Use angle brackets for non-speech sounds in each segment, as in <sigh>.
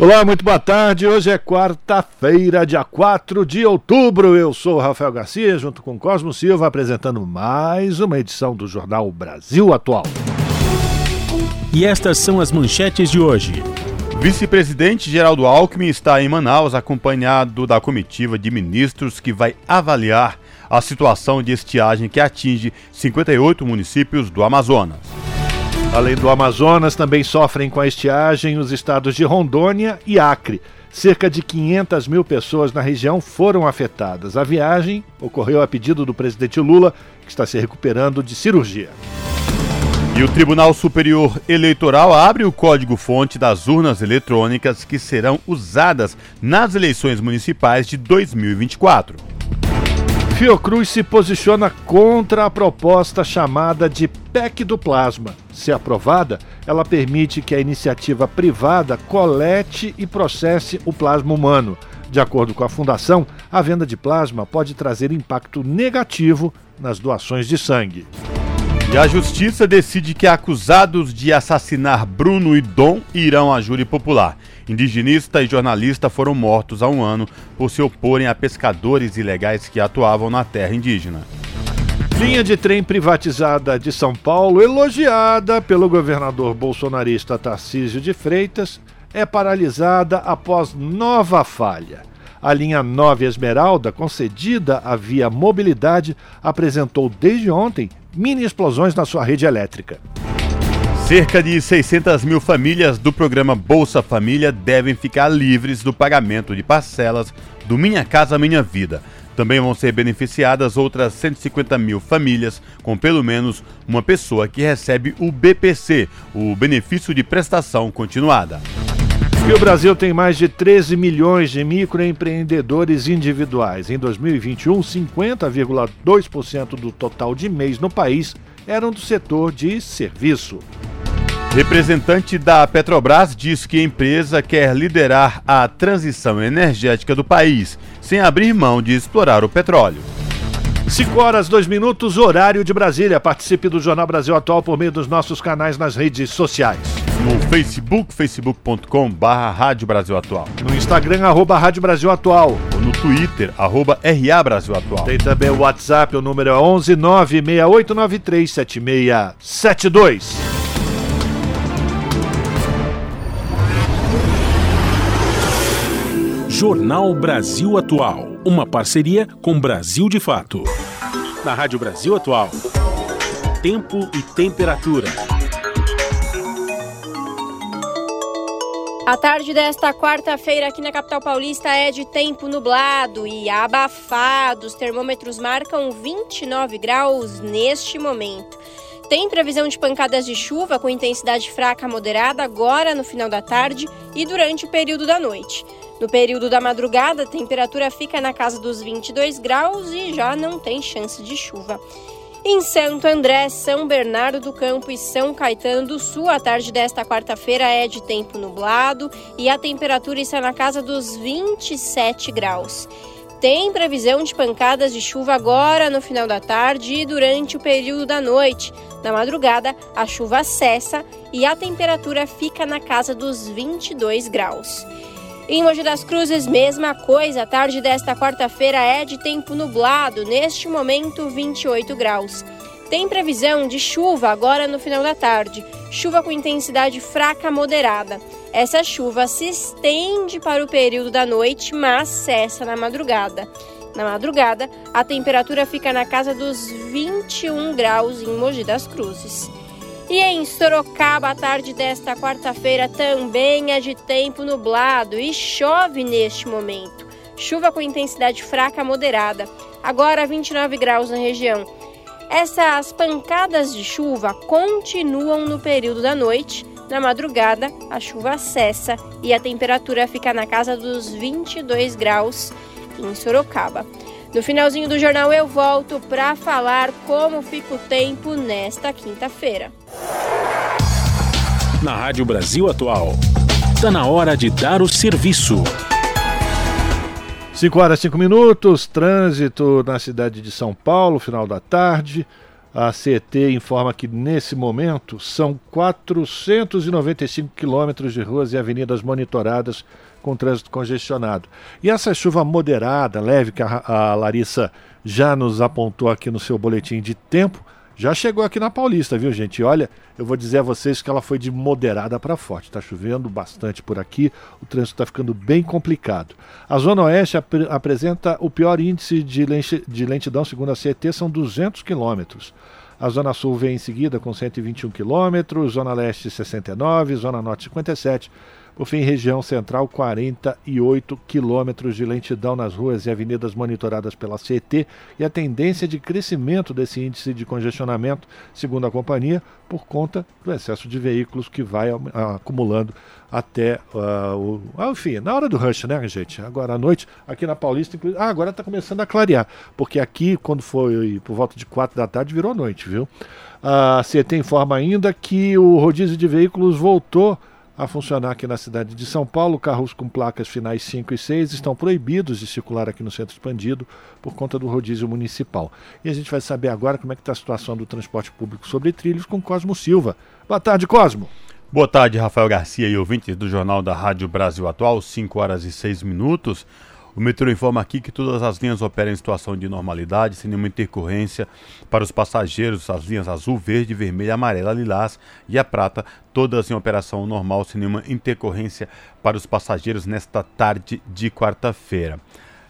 Olá, muito boa tarde. Hoje é quarta-feira, dia 4 de outubro. Eu sou o Rafael Garcia, junto com Cosmo Silva, apresentando mais uma edição do Jornal Brasil Atual. E estas são as manchetes de hoje. Vice-presidente Geraldo Alckmin está em Manaus, acompanhado da comitiva de ministros que vai avaliar a situação de estiagem que atinge 58 municípios do Amazonas. Além do Amazonas, também sofrem com a estiagem os estados de Rondônia e Acre. Cerca de 500 mil pessoas na região foram afetadas. A viagem ocorreu a pedido do presidente Lula, que está se recuperando de cirurgia. E o Tribunal Superior Eleitoral abre o código-fonte das urnas eletrônicas que serão usadas nas eleições municipais de 2024. Fiocruz se posiciona contra a proposta chamada de PEC do Plasma. Se aprovada, ela permite que a iniciativa privada colete e processe o plasma humano. De acordo com a fundação, a venda de plasma pode trazer impacto negativo nas doações de sangue. E a justiça decide que acusados de assassinar Bruno e Dom irão à júri popular. Indigenista e jornalista foram mortos há um ano por se oporem a pescadores ilegais que atuavam na terra indígena. Linha de trem privatizada de São Paulo, elogiada pelo governador bolsonarista Tarcísio de Freitas, é paralisada após nova falha. A linha 9 Esmeralda, concedida à Via Mobilidade, apresentou desde ontem mini explosões na sua rede elétrica. Cerca de 600 mil famílias do programa Bolsa Família devem ficar livres do pagamento de parcelas do Minha Casa Minha Vida. Também vão ser beneficiadas outras 150 mil famílias com pelo menos uma pessoa que recebe o BPC, o Benefício de Prestação Continuada. E o Brasil tem mais de 13 milhões de microempreendedores individuais. Em 2021, 50,2% do total de MEIs no país eram do setor de serviço. Representante da Petrobras diz que a empresa quer liderar a transição energética do país, sem abrir mão de explorar o petróleo. 5 horas, 2 minutos, horário de Brasília. Participe do Jornal Brasil Atual por meio dos nossos canais nas redes sociais. No Facebook, facebook.com barra Rádio Brasil Atual. No Instagram, arroba Rádio Brasil Atual. Ou no Twitter, arroba RA Brasil Atual. Tem também o WhatsApp, o número é 11 96893 7672. Jornal Brasil Atual, uma parceria com Brasil de Fato. Na Rádio Brasil Atual, tempo e temperatura. A tarde desta quarta-feira aqui na capital paulista é de tempo nublado e abafado. Os termômetros marcam 29 graus neste momento. Tem previsão de pancadas de chuva com intensidade fraca a moderada agora no final da tarde e durante o período da noite. No período da madrugada, a temperatura fica na casa dos 22 graus e já não tem chance de chuva. Em Santo André, São Bernardo do Campo e São Caetano do Sul, a tarde desta quarta-feira é de tempo nublado e a temperatura está na casa dos 27 graus. Tem previsão de pancadas de chuva agora no final da tarde e durante o período da noite. Na madrugada, a chuva cessa e a temperatura fica na casa dos 22 graus. Em Mogi das Cruzes, mesma coisa. A tarde desta quarta-feira é de tempo nublado, neste momento 28 graus. Tem previsão de chuva agora no final da tarde, chuva com intensidade fraca moderada. Essa chuva se estende para o período da noite, mas cessa na madrugada. Na madrugada, a temperatura fica na casa dos 21 graus em Mogi das Cruzes. E em Sorocaba, a tarde desta quarta-feira também é de tempo nublado e chove neste momento. Chuva com intensidade fraca moderada, agora 29 graus na região. Essas pancadas de chuva continuam no período da noite. Na madrugada, a chuva cessa e a temperatura fica na casa dos 22 graus em Sorocaba. No finalzinho do jornal eu volto para falar como fica o tempo nesta quinta-feira. Na Rádio Brasil Atual, está na hora de dar o serviço. 5 horas 5 minutos, trânsito na cidade de São Paulo, final da tarde. A CET informa que nesse momento são 495 quilômetros de ruas e avenidas monitoradas com trânsito congestionado. E essa chuva moderada, leve, que a, a Larissa já nos apontou aqui no seu boletim de tempo, já chegou aqui na Paulista, viu, gente? Olha, eu vou dizer a vocês que ela foi de moderada para forte. Está chovendo bastante por aqui, o trânsito está ficando bem complicado. A Zona Oeste ap apresenta o pior índice de, de lentidão, segundo a CET, são 200 quilômetros. A Zona Sul vem em seguida com 121 quilômetros, Zona Leste 69, Zona Norte 57, por fim, região central, 48 quilômetros de lentidão nas ruas e avenidas monitoradas pela CET e a tendência de crescimento desse índice de congestionamento, segundo a companhia, por conta do excesso de veículos que vai acumulando até uh, o. Ah, enfim, na hora do rush, né, gente? Agora à noite, aqui na Paulista, ah, agora está começando a clarear, porque aqui, quando foi por volta de 4 da tarde, virou noite, viu? A CET informa ainda que o rodízio de veículos voltou a funcionar aqui na cidade de São Paulo. Carros com placas finais 5 e 6 estão proibidos de circular aqui no centro expandido por conta do rodízio municipal. E a gente vai saber agora como é que está a situação do transporte público sobre trilhos com Cosmo Silva. Boa tarde, Cosmo. Boa tarde, Rafael Garcia e ouvintes do Jornal da Rádio Brasil Atual, 5 horas e 6 minutos. O metrô informa aqui que todas as linhas operam em situação de normalidade, sem nenhuma intercorrência para os passageiros. As linhas azul, verde, vermelha, amarela, lilás e a prata, todas em operação normal, sem nenhuma intercorrência para os passageiros nesta tarde de quarta-feira.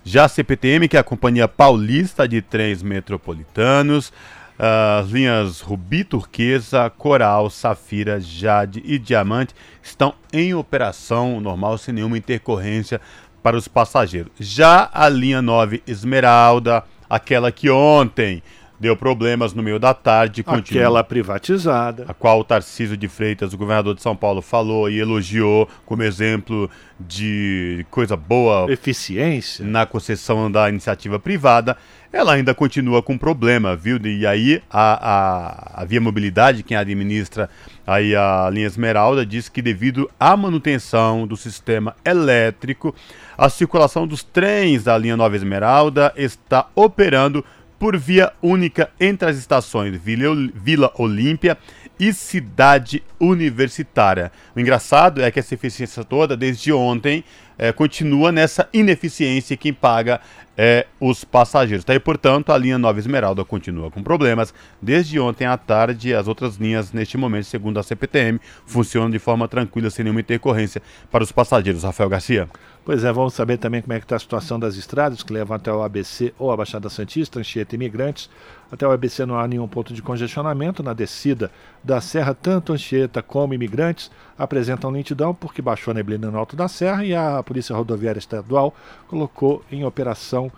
Já a CPTM, que é a Companhia Paulista de Trens Metropolitanos, as linhas Rubi Turquesa, Coral, Safira, Jade e Diamante estão em operação normal, sem nenhuma intercorrência para os passageiros. Já a linha 9 Esmeralda, aquela que ontem deu problemas no meio da tarde. Continua, aquela privatizada. A qual o Tarcísio de Freitas, o governador de São Paulo, falou e elogiou como exemplo de coisa boa. Eficiência. Na concessão da iniciativa privada. Ela ainda continua com problema, viu? E aí a, a, a Via Mobilidade, quem administra aí a linha Esmeralda, diz que devido à manutenção do sistema elétrico, a circulação dos trens da linha Nova Esmeralda está operando por via única entre as estações Vila Olímpia e Cidade Universitária. O engraçado é que essa eficiência toda, desde ontem, é, continua nessa ineficiência quem paga é, os passageiros. Tá? E, portanto, a linha Nova Esmeralda continua com problemas. Desde ontem à tarde, as outras linhas, neste momento, segundo a CPTM, funcionam de forma tranquila, sem nenhuma intercorrência para os passageiros. Rafael Garcia. Pois é, vamos saber também como é que está a situação das estradas que levam até o ABC ou a Baixada Santista, Anchieta Imigrantes. Até o ABC não há nenhum ponto de congestionamento. Na descida da Serra, tanto Anchieta como Imigrantes apresentam lentidão porque baixou a neblina no alto da serra e a Polícia Rodoviária Estadual colocou em operação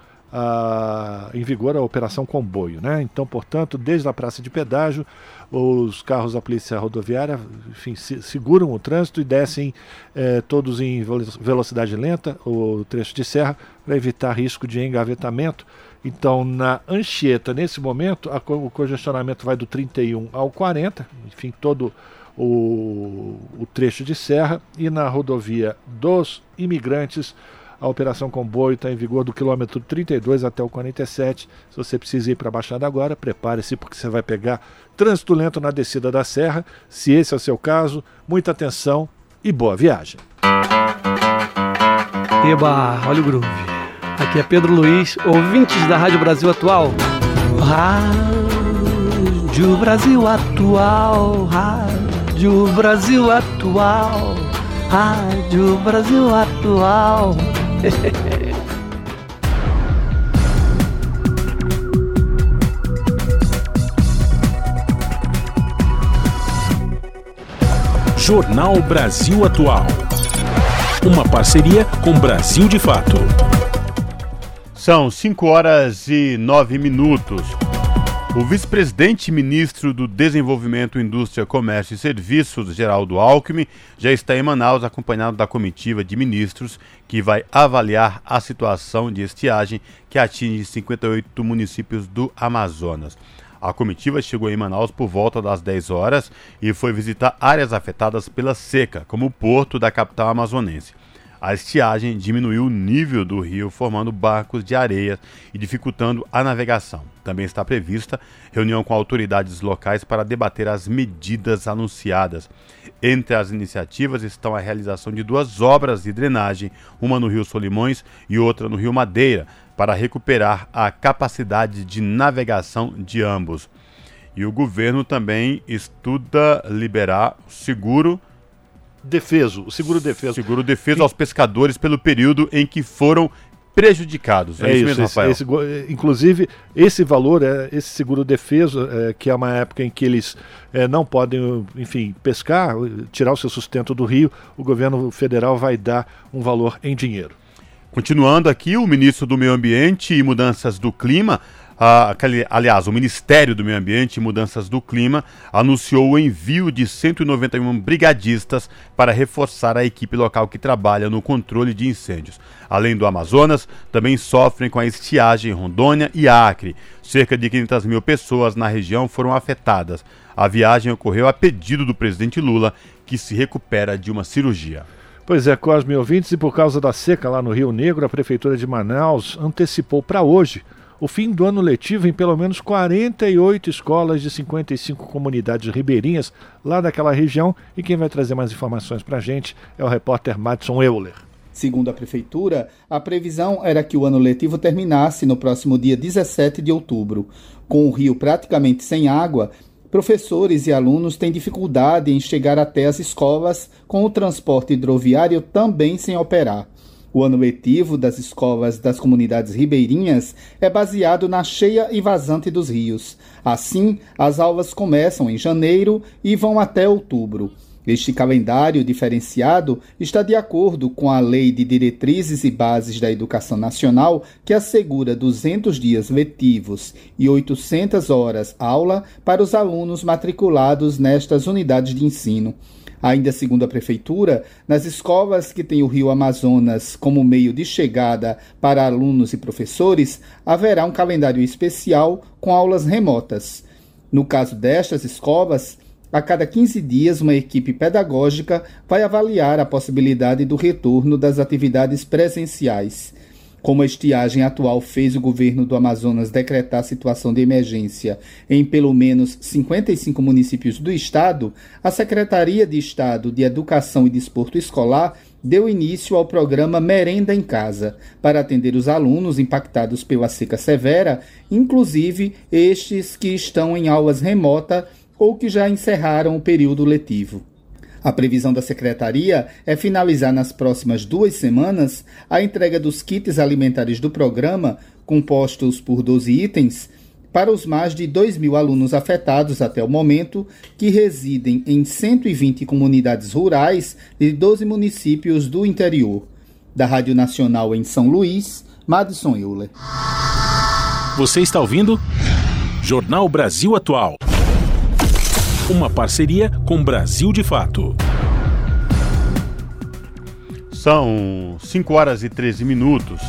em vigor a operação comboio. Né? Então, portanto, desde a praça de pedágio, os carros da Polícia Rodoviária enfim, se, seguram o trânsito e descem eh, todos em velocidade lenta, o trecho de serra, para evitar risco de engavetamento. Então, na Anchieta, nesse momento, a, o congestionamento vai do 31 ao 40, enfim, todo o, o trecho de serra, e na rodovia dos imigrantes, a operação comboio está em vigor do quilômetro 32 até o 47. Se você precisa ir para a Baixada agora, prepare-se porque você vai pegar trânsito lento na descida da serra. Se esse é o seu caso, muita atenção e boa viagem. Eba, olha o groove. Aqui é Pedro Luiz, ouvintes da Rádio Brasil Atual. Rádio Brasil Atual, Rádio Brasil Atual, Rádio Brasil Atual. <laughs> Jornal Brasil Atual. Uma parceria com Brasil de Fato. São 5 horas e 9 minutos. O vice-presidente ministro do Desenvolvimento, Indústria, Comércio e Serviços, Geraldo Alckmin, já está em Manaus acompanhado da comitiva de ministros que vai avaliar a situação de estiagem que atinge 58 municípios do Amazonas. A comitiva chegou em Manaus por volta das 10 horas e foi visitar áreas afetadas pela seca, como o porto da capital amazonense. A estiagem diminuiu o nível do rio, formando barcos de areia e dificultando a navegação. Também está prevista reunião com autoridades locais para debater as medidas anunciadas. Entre as iniciativas estão a realização de duas obras de drenagem, uma no Rio Solimões e outra no Rio Madeira, para recuperar a capacidade de navegação de ambos. E o governo também estuda liberar seguro defeso, o seguro defeso. Seguro defeso aos pescadores pelo período em que foram prejudicados. É, é isso, mesmo, esse, Rafael? Esse, inclusive, esse valor, é, esse seguro defeso, é, que é uma época em que eles é, não podem, enfim, pescar, tirar o seu sustento do rio, o governo federal vai dar um valor em dinheiro. Continuando aqui, o ministro do Meio Ambiente e Mudanças do Clima ah, aliás, o Ministério do Meio Ambiente e Mudanças do Clima anunciou o envio de 191 brigadistas para reforçar a equipe local que trabalha no controle de incêndios. Além do Amazonas, também sofrem com a estiagem Rondônia e Acre. Cerca de 500 mil pessoas na região foram afetadas. A viagem ocorreu a pedido do presidente Lula, que se recupera de uma cirurgia. Pois é, Cosme ouvintes, e por causa da seca lá no Rio Negro, a Prefeitura de Manaus antecipou para hoje o fim do ano letivo em pelo menos 48 escolas de 55 comunidades ribeirinhas lá daquela região. E quem vai trazer mais informações para a gente é o repórter Madison Euler. Segundo a Prefeitura, a previsão era que o ano letivo terminasse no próximo dia 17 de outubro. Com o rio praticamente sem água, professores e alunos têm dificuldade em chegar até as escolas, com o transporte hidroviário também sem operar. O ano letivo das escolas das comunidades ribeirinhas é baseado na cheia e vazante dos rios. Assim, as aulas começam em janeiro e vão até outubro. Este calendário diferenciado está de acordo com a Lei de Diretrizes e Bases da Educação Nacional, que assegura 200 dias letivos e 800 horas aula para os alunos matriculados nestas unidades de ensino. Ainda segundo a Prefeitura, nas escolas que têm o rio Amazonas como meio de chegada para alunos e professores, haverá um calendário especial com aulas remotas. No caso destas escolas, a cada 15 dias, uma equipe pedagógica vai avaliar a possibilidade do retorno das atividades presenciais. Como a estiagem atual fez o governo do Amazonas decretar situação de emergência em pelo menos 55 municípios do estado, a Secretaria de Estado de Educação e Desporto Escolar deu início ao programa Merenda em Casa, para atender os alunos impactados pela seca severa, inclusive estes que estão em aulas remota ou que já encerraram o período letivo. A previsão da secretaria é finalizar nas próximas duas semanas a entrega dos kits alimentares do programa, compostos por 12 itens, para os mais de 2 mil alunos afetados até o momento, que residem em 120 comunidades rurais de 12 municípios do interior. Da Rádio Nacional em São Luís, Madison Euler. Você está ouvindo? Jornal Brasil Atual. Uma parceria com Brasil de Fato. São 5 horas e 13 minutos.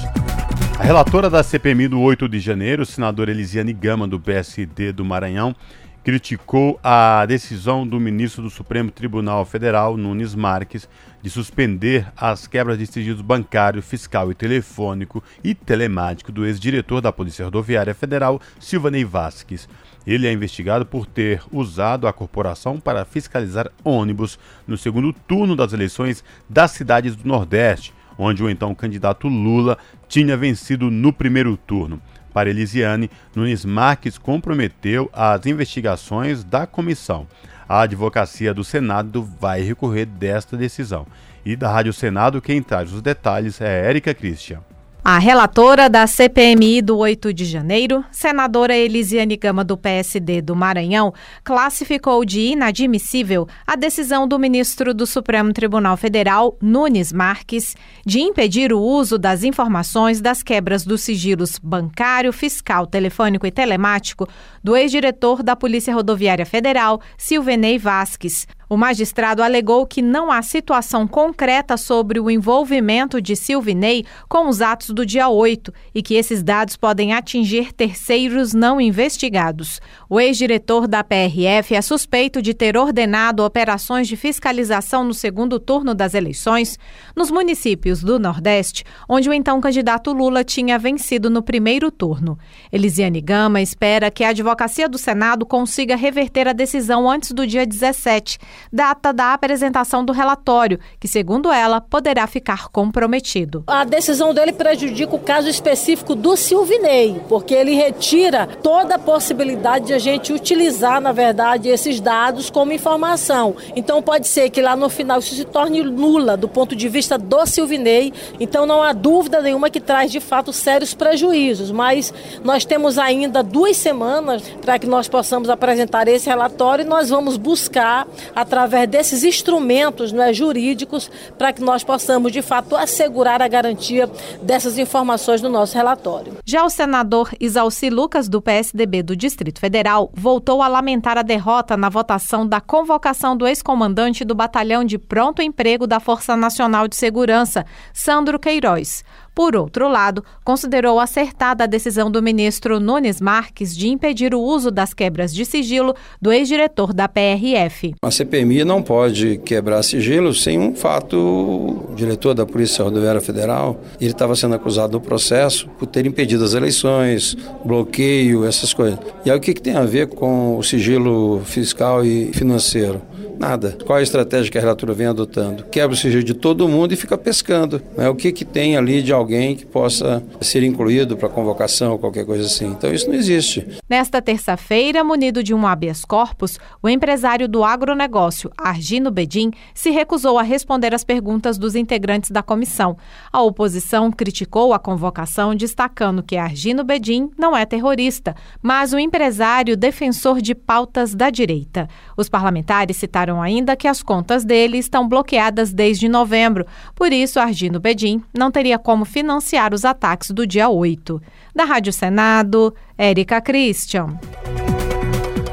A relatora da CPMI do 8 de janeiro, senadora Elisiane Gama, do PSD do Maranhão, criticou a decisão do ministro do Supremo Tribunal Federal, Nunes Marques, de suspender as quebras de sigilo bancário, fiscal e telefônico e telemático do ex-diretor da Polícia Rodoviária Federal, Silvanei Vasques. Ele é investigado por ter usado a corporação para fiscalizar ônibus no segundo turno das eleições das cidades do Nordeste, onde o então candidato Lula tinha vencido no primeiro turno. Para Elisiane, Nunes Marques comprometeu as investigações da comissão. A advocacia do Senado vai recorrer desta decisão. E da Rádio Senado, quem traz os detalhes é Érica Christian. A relatora da CPMI do 8 de janeiro, senadora Elisiane Gama do PSD do Maranhão, classificou de inadmissível a decisão do ministro do Supremo Tribunal Federal, Nunes Marques, de impedir o uso das informações das quebras dos sigilos bancário, fiscal, telefônico e telemático do ex-diretor da Polícia Rodoviária Federal, Silvenei Vasques, o magistrado alegou que não há situação concreta sobre o envolvimento de Silvinei com os atos do dia 8 e que esses dados podem atingir terceiros não investigados. O ex-diretor da PRF é suspeito de ter ordenado operações de fiscalização no segundo turno das eleições nos municípios do Nordeste, onde o então candidato Lula tinha vencido no primeiro turno. Elisiane Gama espera que a advocacia do Senado consiga reverter a decisão antes do dia 17 data da apresentação do relatório, que, segundo ela, poderá ficar comprometido. A decisão dele prejudica o caso específico do Silvinei, porque ele retira toda a possibilidade de a gente utilizar, na verdade, esses dados como informação. Então, pode ser que lá no final isso se torne nula do ponto de vista do Silvinei. Então, não há dúvida nenhuma que traz de fato sérios prejuízos, mas nós temos ainda duas semanas para que nós possamos apresentar esse relatório e nós vamos buscar, através desses instrumentos não é, jurídicos para que nós possamos, de fato, assegurar a garantia dessas informações no nosso relatório. Já o senador Isalci Lucas, do PSDB do Distrito Federal, voltou a lamentar a derrota na votação da convocação do ex-comandante do Batalhão de Pronto Emprego da Força Nacional de Segurança, Sandro Queiroz. Por outro lado, considerou acertada a decisão do ministro Nunes Marques de impedir o uso das quebras de sigilo do ex-diretor da PRF. A CPMI não pode quebrar sigilo sem um fato. O diretor da Polícia Rodoviária Federal, ele estava sendo acusado do processo por ter impedido as eleições, bloqueio, essas coisas. E aí o que, que tem a ver com o sigilo fiscal e financeiro? Nada. Qual a estratégia que a relatora vem adotando? Quebra o sigilo de todo mundo e fica pescando. Né? O que, que tem ali de alguém que possa ser incluído para convocação ou qualquer coisa assim? Então isso não existe. Nesta terça-feira, munido de um habeas corpus, o empresário do agronegócio, Argino Bedin, se recusou a responder às perguntas dos integrantes da comissão. A oposição criticou a convocação, destacando que Argino Bedin não é terrorista, mas um empresário defensor de pautas da direita. Os parlamentares citaram ainda que as contas dele estão bloqueadas desde novembro, por isso Argino Bedin não teria como financiar os ataques do dia 8. Da Rádio Senado, Érica Christian.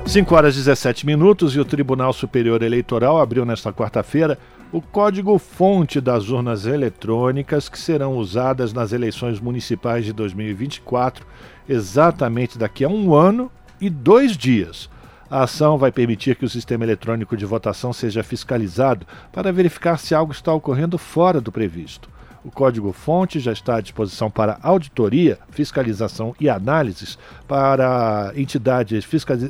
5 horas e 17 minutos e o Tribunal Superior Eleitoral abriu nesta quarta-feira o código-fonte das urnas eletrônicas que serão usadas nas eleições municipais de 2024, exatamente daqui a um ano e dois dias. A ação vai permitir que o sistema eletrônico de votação seja fiscalizado para verificar se algo está ocorrendo fora do previsto. O código-fonte já está à disposição para auditoria, fiscalização e análises para entidades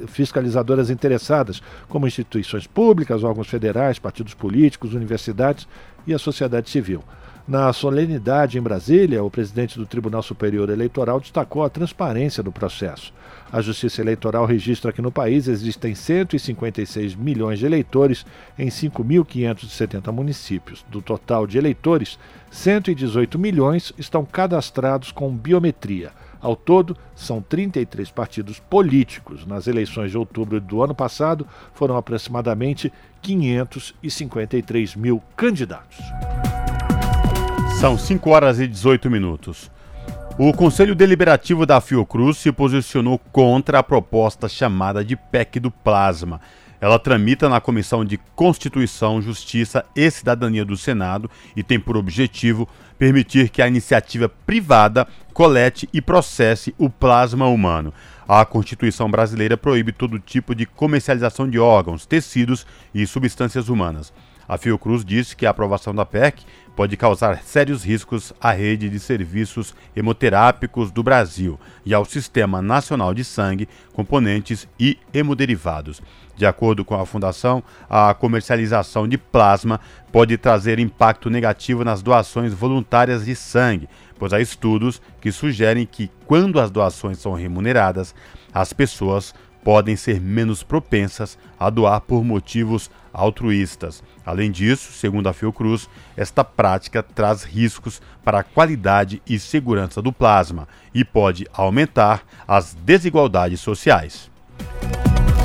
fiscalizadoras interessadas, como instituições públicas, órgãos federais, partidos políticos, universidades e a sociedade civil. Na solenidade em Brasília, o presidente do Tribunal Superior Eleitoral destacou a transparência do processo. A Justiça Eleitoral registra que no país existem 156 milhões de eleitores em 5.570 municípios. Do total de eleitores, 118 milhões estão cadastrados com biometria. Ao todo, são 33 partidos políticos. Nas eleições de outubro do ano passado, foram aproximadamente 553 mil candidatos. São 5 horas e 18 minutos. O Conselho Deliberativo da Fiocruz se posicionou contra a proposta chamada de PEC do Plasma. Ela tramita na Comissão de Constituição, Justiça e Cidadania do Senado e tem por objetivo permitir que a iniciativa privada colete e processe o plasma humano. A Constituição brasileira proíbe todo tipo de comercialização de órgãos, tecidos e substâncias humanas. A Fiocruz disse que a aprovação da PEC pode causar sérios riscos à rede de serviços hemoterápicos do Brasil e ao Sistema Nacional de Sangue, Componentes e Hemoderivados. De acordo com a Fundação, a comercialização de plasma pode trazer impacto negativo nas doações voluntárias de sangue, pois há estudos que sugerem que, quando as doações são remuneradas, as pessoas podem ser menos propensas a doar por motivos altruístas. Além disso, segundo a Fiocruz, esta prática traz riscos para a qualidade e segurança do plasma e pode aumentar as desigualdades sociais.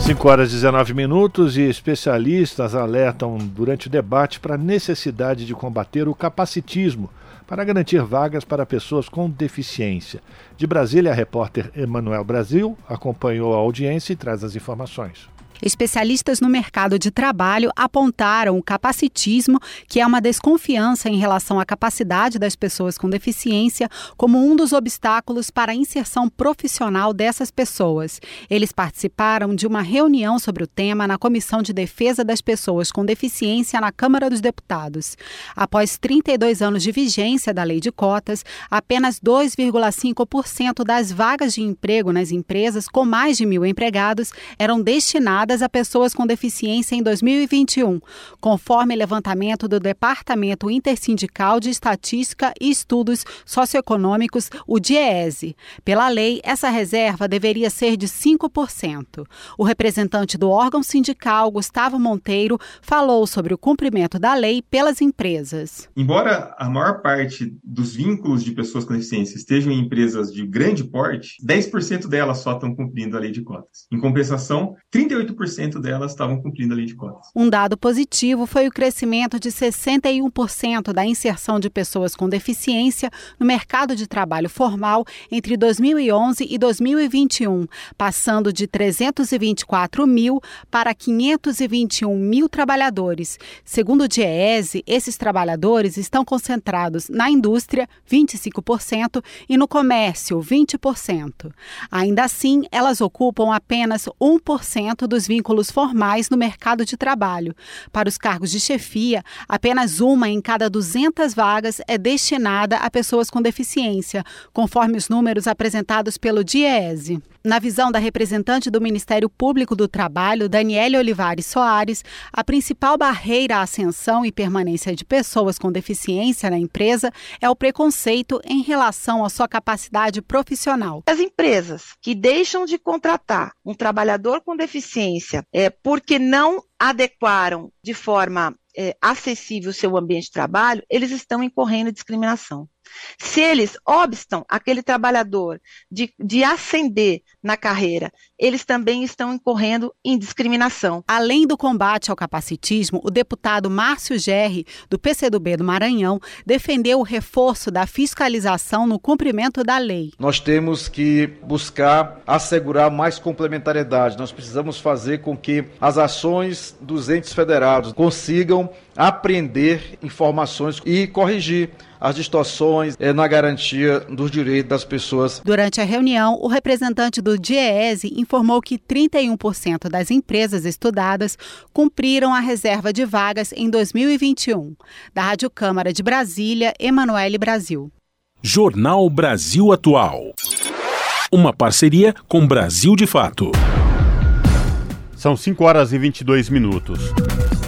5 horas e 19 minutos e especialistas alertam durante o debate para a necessidade de combater o capacitismo para garantir vagas para pessoas com deficiência. De Brasília, a repórter Emanuel Brasil acompanhou a audiência e traz as informações. Especialistas no mercado de trabalho apontaram o capacitismo, que é uma desconfiança em relação à capacidade das pessoas com deficiência, como um dos obstáculos para a inserção profissional dessas pessoas. Eles participaram de uma reunião sobre o tema na Comissão de Defesa das Pessoas com Deficiência na Câmara dos Deputados. Após 32 anos de vigência da lei de cotas, apenas 2,5% das vagas de emprego nas empresas com mais de mil empregados eram destinadas a pessoas com deficiência em 2021, conforme levantamento do Departamento Intersindical de Estatística e Estudos Socioeconômicos, o DIEESE. Pela lei, essa reserva deveria ser de 5%. O representante do órgão sindical, Gustavo Monteiro, falou sobre o cumprimento da lei pelas empresas. Embora a maior parte dos vínculos de pessoas com deficiência estejam em empresas de grande porte, 10% delas só estão cumprindo a lei de cotas. Em compensação, 38% 100% delas estavam cumprindo a lei de cotas. Um dado positivo foi o crescimento de 61% da inserção de pessoas com deficiência no mercado de trabalho formal entre 2011 e 2021, passando de 324 mil para 521 mil trabalhadores. Segundo o DIEESE, esses trabalhadores estão concentrados na indústria, 25%, e no comércio, 20%. Ainda assim, elas ocupam apenas 1% dos vínculos formais no mercado de trabalho. Para os cargos de chefia, apenas uma em cada 200 vagas é destinada a pessoas com deficiência, conforme os números apresentados pelo DIEESE. Na visão da representante do Ministério Público do Trabalho, Daniele Olivares Soares, a principal barreira à ascensão e permanência de pessoas com deficiência na empresa é o preconceito em relação à sua capacidade profissional. As empresas que deixam de contratar um trabalhador com deficiência é, porque não adequaram de forma é, acessível o seu ambiente de trabalho, eles estão incorrendo em discriminação. Se eles obstam aquele trabalhador de, de ascender na carreira, eles também estão incorrendo em discriminação. Além do combate ao capacitismo, o deputado Márcio Gerri, do PCdoB do Maranhão, defendeu o reforço da fiscalização no cumprimento da lei. Nós temos que buscar assegurar mais complementariedade. Nós precisamos fazer com que as ações dos entes federados consigam aprender informações e corrigir as distorções é, na garantia dos direitos das pessoas. Durante a reunião, o representante do DIEESE informou que 31% das empresas estudadas cumpriram a reserva de vagas em 2021. Da Rádio Câmara de Brasília, Emanuele Brasil. Jornal Brasil Atual. Uma parceria com Brasil de Fato. São 5 horas e 22 minutos.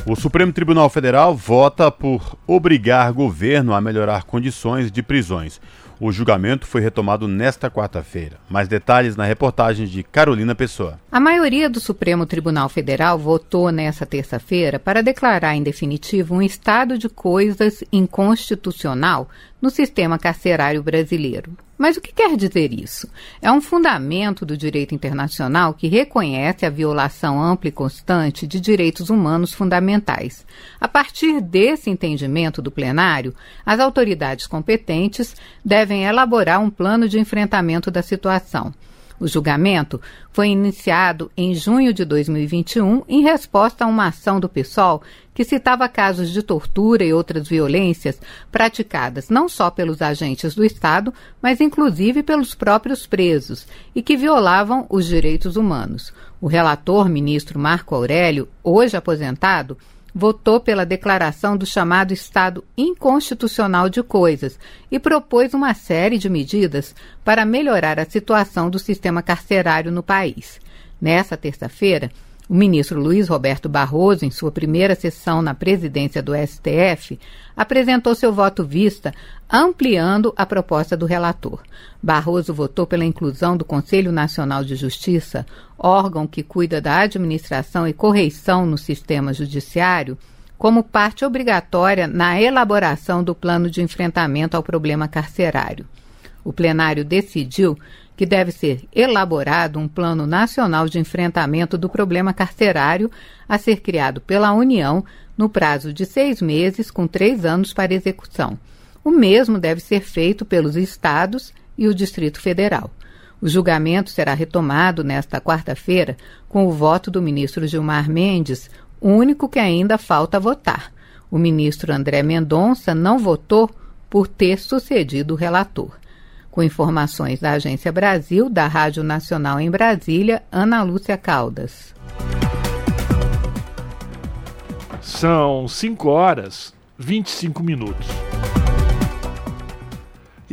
O Supremo Tribunal Federal vota por obrigar governo a melhorar condições de prisões. O julgamento foi retomado nesta quarta-feira. Mais detalhes na reportagem de Carolina Pessoa. A maioria do Supremo Tribunal Federal votou nesta terça-feira para declarar em definitivo um estado de coisas inconstitucional no sistema carcerário brasileiro. Mas o que quer dizer isso? É um fundamento do direito internacional que reconhece a violação ampla e constante de direitos humanos fundamentais. A partir desse entendimento do plenário, as autoridades competentes devem elaborar um plano de enfrentamento da situação. O julgamento foi iniciado em junho de 2021 em resposta a uma ação do PSOL que citava casos de tortura e outras violências praticadas não só pelos agentes do Estado, mas inclusive pelos próprios presos e que violavam os direitos humanos. O relator, ministro Marco Aurélio, hoje aposentado, votou pela declaração do chamado Estado inconstitucional de coisas e propôs uma série de medidas para melhorar a situação do sistema carcerário no país. Nessa terça-feira, O ministro Luiz Roberto Barroso, em sua primeira sessão na presidência do STF, apresentou seu voto vista, ampliando a proposta do relator. Barroso votou pela inclusão do Conselho Nacional de Justiça, órgão que cuida da administração e correição no sistema judiciário, como parte obrigatória na elaboração do plano de enfrentamento ao problema carcerário. O plenário decidiu que deve ser elaborado um plano nacional de enfrentamento do problema carcerário a ser criado pela União no prazo de seis meses, com três anos para execução. O mesmo deve ser feito pelos estados e o Distrito Federal. O julgamento será retomado nesta quarta-feira com o voto do ministro Gilmar Mendes, único que ainda falta votar. O ministro André Mendonça não votou por ter sucedido o relator. Com informações da Agência Brasil, da Rádio Nacional em Brasília, Ana Lúcia Caldas. São 5 horas 25 minutos.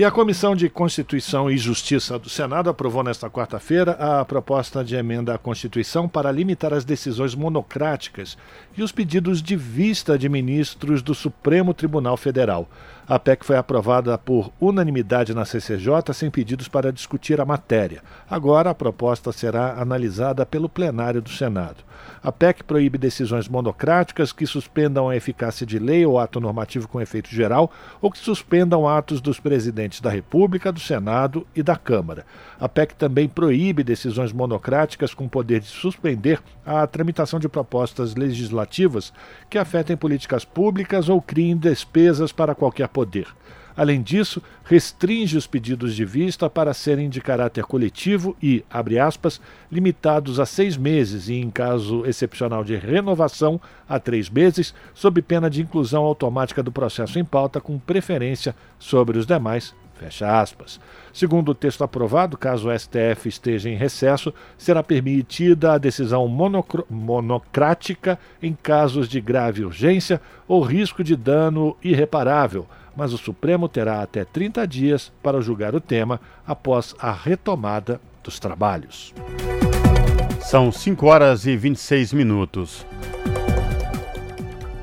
E a Comissão de Constituição e Justiça do Senado aprovou nesta quarta-feira a proposta de emenda à Constituição para limitar as decisões monocráticas e os pedidos de vista de ministros do Supremo Tribunal Federal. A PEC foi aprovada por unanimidade na CCJ sem pedidos para discutir a matéria. Agora a proposta será analisada pelo plenário do Senado. A PEC proíbe decisões monocráticas que suspendam a eficácia de lei ou ato normativo com efeito geral ou que suspendam atos dos presidentes da República, do Senado e da Câmara. A PEC também proíbe decisões monocráticas com poder de suspender a tramitação de propostas legislativas que afetem políticas públicas ou criem despesas para qualquer poder. Além disso, restringe os pedidos de vista para serem de caráter coletivo e, abre aspas, limitados a seis meses e, em caso excepcional de renovação, a três meses, sob pena de inclusão automática do processo em pauta, com preferência sobre os demais. Fecha aspas. Segundo o texto aprovado, caso o STF esteja em recesso, será permitida a decisão monocrática em casos de grave urgência ou risco de dano irreparável mas o Supremo terá até 30 dias para julgar o tema após a retomada dos trabalhos. São 5 horas e 26 minutos.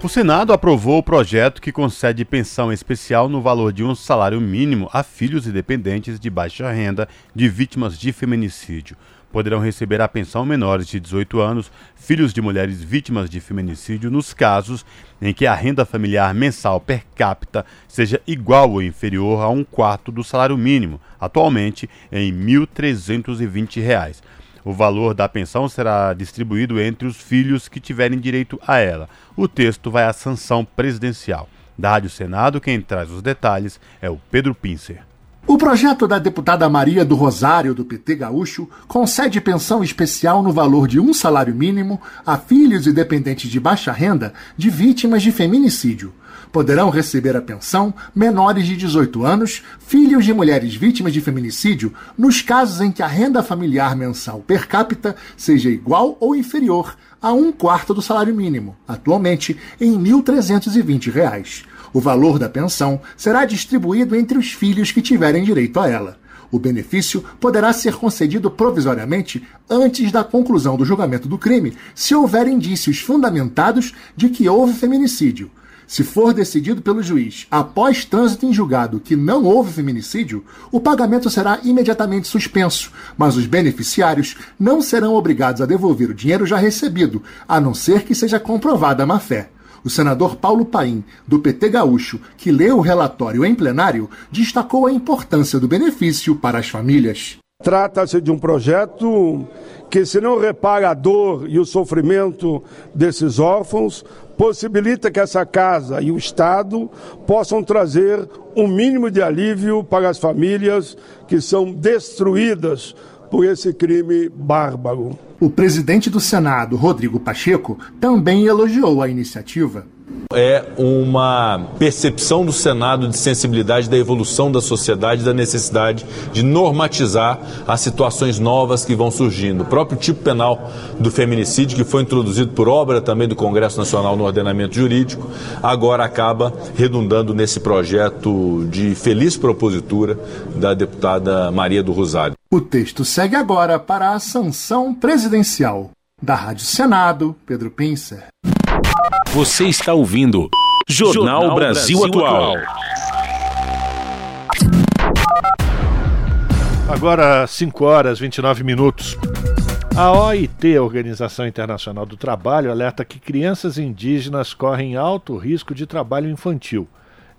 O Senado aprovou o projeto que concede pensão especial no valor de um salário mínimo a filhos e dependentes de baixa renda de vítimas de feminicídio poderão receber a pensão menores de 18 anos, filhos de mulheres vítimas de feminicídio, nos casos em que a renda familiar mensal per capita seja igual ou inferior a um quarto do salário mínimo, atualmente em R$ 1.320. O valor da pensão será distribuído entre os filhos que tiverem direito a ela. O texto vai à sanção presidencial. Da Rádio Senado, quem traz os detalhes é o Pedro Pincer. O projeto da deputada Maria do Rosário, do PT Gaúcho, concede pensão especial no valor de um salário mínimo a filhos e dependentes de baixa renda de vítimas de feminicídio. Poderão receber a pensão menores de 18 anos, filhos de mulheres vítimas de feminicídio, nos casos em que a renda familiar mensal per capita seja igual ou inferior a um quarto do salário mínimo, atualmente em R$ 1.320. O valor da pensão será distribuído entre os filhos que tiverem direito a ela. O benefício poderá ser concedido provisoriamente antes da conclusão do julgamento do crime, se houver indícios fundamentados de que houve feminicídio. Se for decidido pelo juiz após trânsito em julgado que não houve feminicídio, o pagamento será imediatamente suspenso, mas os beneficiários não serão obrigados a devolver o dinheiro já recebido, a não ser que seja comprovada a má-fé. O senador Paulo Paim, do PT Gaúcho, que leu o relatório em plenário, destacou a importância do benefício para as famílias. Trata-se de um projeto que, se não repara a dor e o sofrimento desses órfãos, possibilita que essa casa e o Estado possam trazer um mínimo de alívio para as famílias que são destruídas por esse crime bárbaro. O presidente do Senado, Rodrigo Pacheco, também elogiou a iniciativa. É uma percepção do Senado de sensibilidade da evolução da sociedade, da necessidade de normatizar as situações novas que vão surgindo. O próprio tipo penal do feminicídio, que foi introduzido por obra também do Congresso Nacional no ordenamento jurídico, agora acaba redundando nesse projeto de feliz propositura da deputada Maria do Rosário. O texto segue agora para a sanção presidencial. Da Rádio Senado, Pedro Pincer. Você está ouvindo Jornal, Jornal Brasil, Brasil Atual. Agora, 5 horas 29 minutos. A OIT, a Organização Internacional do Trabalho, alerta que crianças indígenas correm alto risco de trabalho infantil.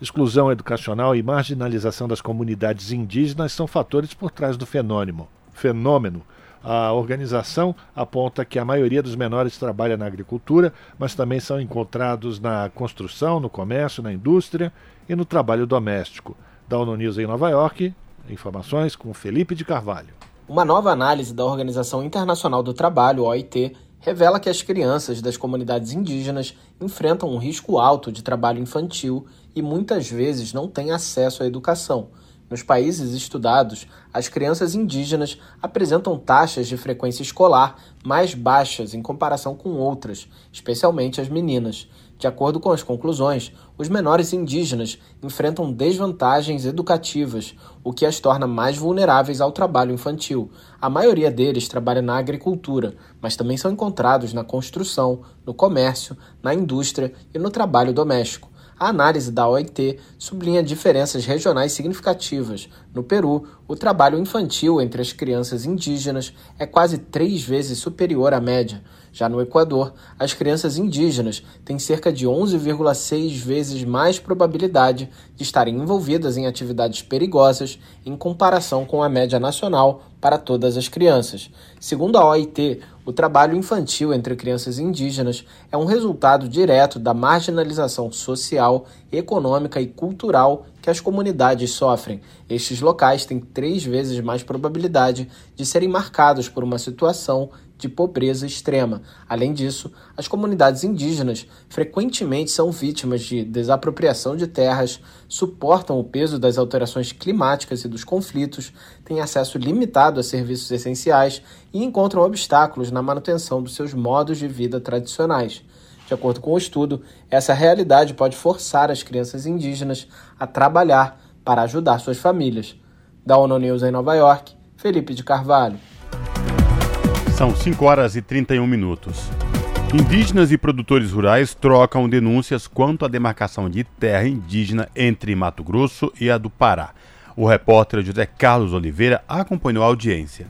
Exclusão educacional e marginalização das comunidades indígenas são fatores por trás do fenômeno. fenômeno. A organização aponta que a maioria dos menores trabalha na agricultura, mas também são encontrados na construção, no comércio, na indústria e no trabalho doméstico. Da ONU News em Nova York, informações com Felipe de Carvalho. Uma nova análise da Organização Internacional do Trabalho, OIT, revela que as crianças das comunidades indígenas enfrentam um risco alto de trabalho infantil e muitas vezes não têm acesso à educação. Nos países estudados, as crianças indígenas apresentam taxas de frequência escolar mais baixas em comparação com outras, especialmente as meninas. De acordo com as conclusões, os menores indígenas enfrentam desvantagens educativas, o que as torna mais vulneráveis ao trabalho infantil. A maioria deles trabalha na agricultura, mas também são encontrados na construção, no comércio, na indústria e no trabalho doméstico. A análise da OIT sublinha diferenças regionais significativas. No Peru, o trabalho infantil entre as crianças indígenas é quase três vezes superior à média. Já no Equador, as crianças indígenas têm cerca de 11,6 vezes mais probabilidade de estarem envolvidas em atividades perigosas em comparação com a média nacional para todas as crianças. Segundo a OIT, o trabalho infantil entre crianças indígenas é um resultado direto da marginalização social, econômica e cultural que as comunidades sofrem. Estes locais têm três vezes mais probabilidade de serem marcados por uma situação de pobreza extrema. Além disso, as comunidades indígenas frequentemente são vítimas de desapropriação de terras, suportam o peso das alterações climáticas e dos conflitos, têm acesso limitado a serviços essenciais e encontram obstáculos na manutenção dos seus modos de vida tradicionais. De acordo com o estudo, essa realidade pode forçar as crianças indígenas a trabalhar para ajudar suas famílias. Da ONU News em Nova York, Felipe de Carvalho. São 5 horas e 31 minutos. Indígenas e produtores rurais trocam denúncias quanto à demarcação de terra indígena entre Mato Grosso e a do Pará. O repórter José Carlos Oliveira acompanhou a audiência.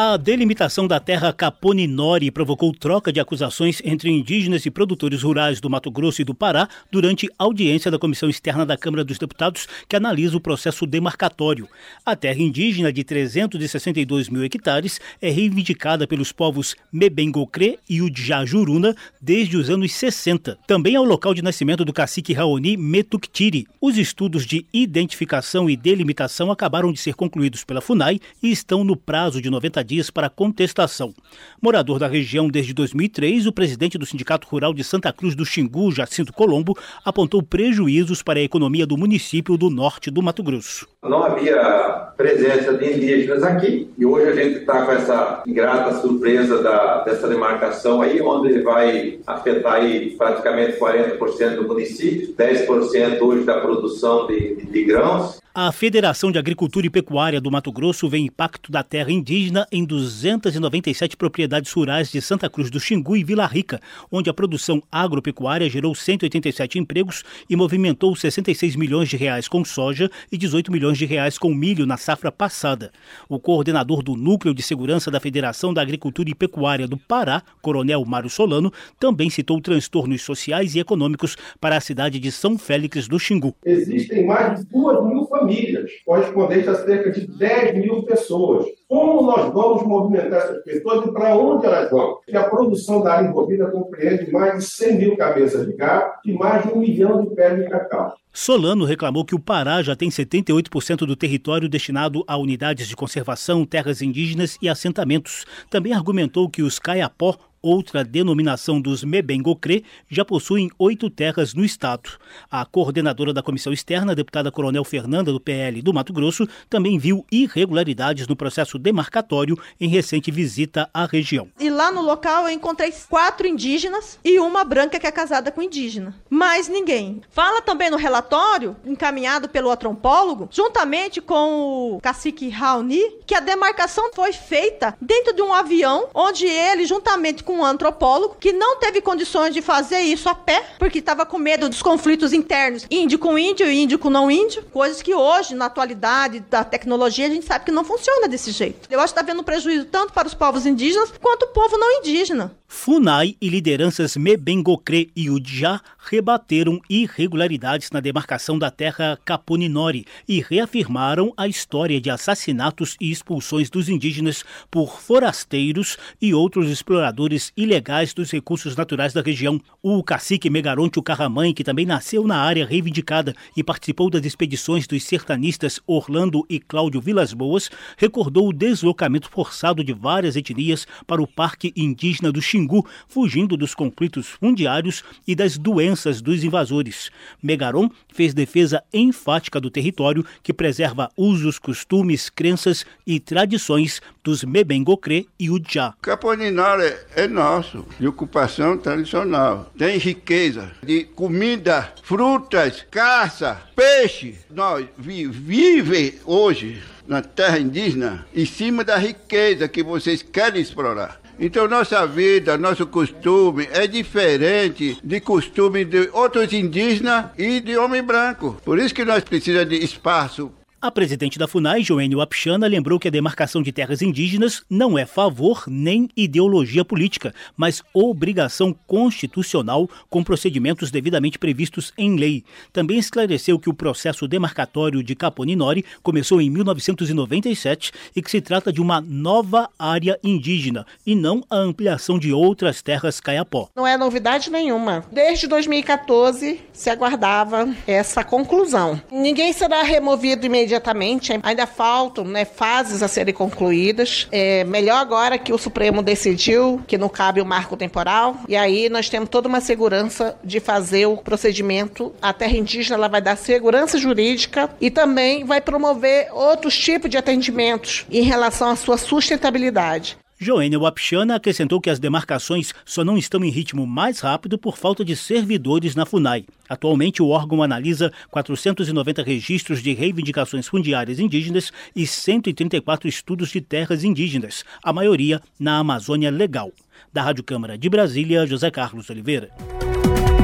A delimitação da terra Caponinori provocou troca de acusações entre indígenas e produtores rurais do Mato Grosso e do Pará durante audiência da Comissão Externa da Câmara dos Deputados que analisa o processo demarcatório. A terra indígena de 362 mil hectares é reivindicada pelos povos Mebengocré e Udjajuruna desde os anos 60. Também é o local de nascimento do cacique Raoni Metuktiri. Os estudos de identificação e delimitação acabaram de ser concluídos pela FUNAI e estão no prazo de 90 para contestação. Morador da região desde 2003, o presidente do Sindicato Rural de Santa Cruz do Xingu, Jacinto Colombo, apontou prejuízos para a economia do município do norte do Mato Grosso. Não havia presença de indígenas aqui e hoje a gente está com essa grata surpresa da, dessa demarcação aí, onde vai afetar aí praticamente 40% do município, 10% hoje da produção de, de, de grãos. A Federação de Agricultura e Pecuária do Mato Grosso vê impacto da terra indígena em 297 propriedades rurais de Santa Cruz do Xingu e Vila Rica, onde a produção agropecuária gerou 187 empregos e movimentou 66 milhões de reais com soja e 18 milhões de reais com milho na safra passada. O coordenador do Núcleo de Segurança da Federação da Agricultura e Pecuária do Pará, Coronel Mário Solano, também citou transtornos sociais e econômicos para a cidade de São Félix do Xingu. Existem mais de 2 mil famílias famílias, correspondente a cerca de 10 mil pessoas. Como nós vamos movimentar essas pessoas e para onde elas vão? Que a produção da área envolvida compreende mais de 100 mil cabeças de gado e mais de um milhão de pés de cacau. Solano reclamou que o Pará já tem 78% do território destinado a unidades de conservação, terras indígenas e assentamentos. Também argumentou que os Caiapó, outra denominação dos Mebengocré, já possuem oito terras no estado. A coordenadora da comissão externa, deputada Coronel Fernanda do PL do Mato Grosso, também viu irregularidades no processo demarcatório em recente visita à região. E lá no local eu encontrei quatro indígenas e uma branca que é casada com indígena. Mais ninguém. Fala também no relatório, encaminhado pelo antropólogo, juntamente com o cacique Raoni, que a demarcação foi feita dentro de um avião, onde ele, juntamente com um antropólogo, que não teve condições de fazer isso a pé, porque estava com medo dos conflitos internos, índio com índio e índio com não índio, coisas que hoje, na atualidade da tecnologia, a gente sabe que não funciona desse jeito. Eu acho que está havendo prejuízo tanto para os povos indígenas quanto o povo não indígena. FUNAI e lideranças Mebengocré e Udjá rebateram irregularidades na demarcação da terra Caponinori e reafirmaram a história de assassinatos e expulsões dos indígenas por forasteiros e outros exploradores ilegais dos recursos naturais da região. O cacique Megaronte Carramãe, que também nasceu na área reivindicada e participou das expedições dos sertanistas Orlando e Cláudio Vilas Boas, recordou o deslocamento forçado de várias etnias para o Parque Indígena do Xingu, fugindo dos conflitos fundiários e das doenças dos invasores. Megaron fez defesa enfática do território que preserva usos, costumes, crenças e tradições dos Mebengocré e Udjá. Caponinara é nosso, de ocupação tradicional. Tem riqueza de comida, frutas, caça, peixe. Nós vivemos hoje na terra indígena em cima da riqueza que vocês querem explorar. Então nossa vida, nosso costume é diferente de costume de outros indígenas e de homem branco. Por isso que nós precisamos de espaço a presidente da FUNAI, Joênio Apchana, lembrou que a demarcação de terras indígenas não é favor nem ideologia política, mas obrigação constitucional com procedimentos devidamente previstos em lei. Também esclareceu que o processo demarcatório de Caponinori começou em 1997 e que se trata de uma nova área indígena e não a ampliação de outras terras caiapó. Não é novidade nenhuma. Desde 2014 se aguardava essa conclusão. Ninguém será removido imediatamente imediatamente. Ainda faltam né, fases a serem concluídas. É melhor agora que o Supremo decidiu que não cabe o marco temporal. E aí nós temos toda uma segurança de fazer o procedimento. A terra indígena ela vai dar segurança jurídica e também vai promover outros tipos de atendimentos em relação à sua sustentabilidade. Joênia Wapchana acrescentou que as demarcações só não estão em ritmo mais rápido por falta de servidores na FUNAI. Atualmente, o órgão analisa 490 registros de reivindicações fundiárias indígenas e 134 estudos de terras indígenas, a maioria na Amazônia Legal. Da Rádio Câmara de Brasília, José Carlos Oliveira.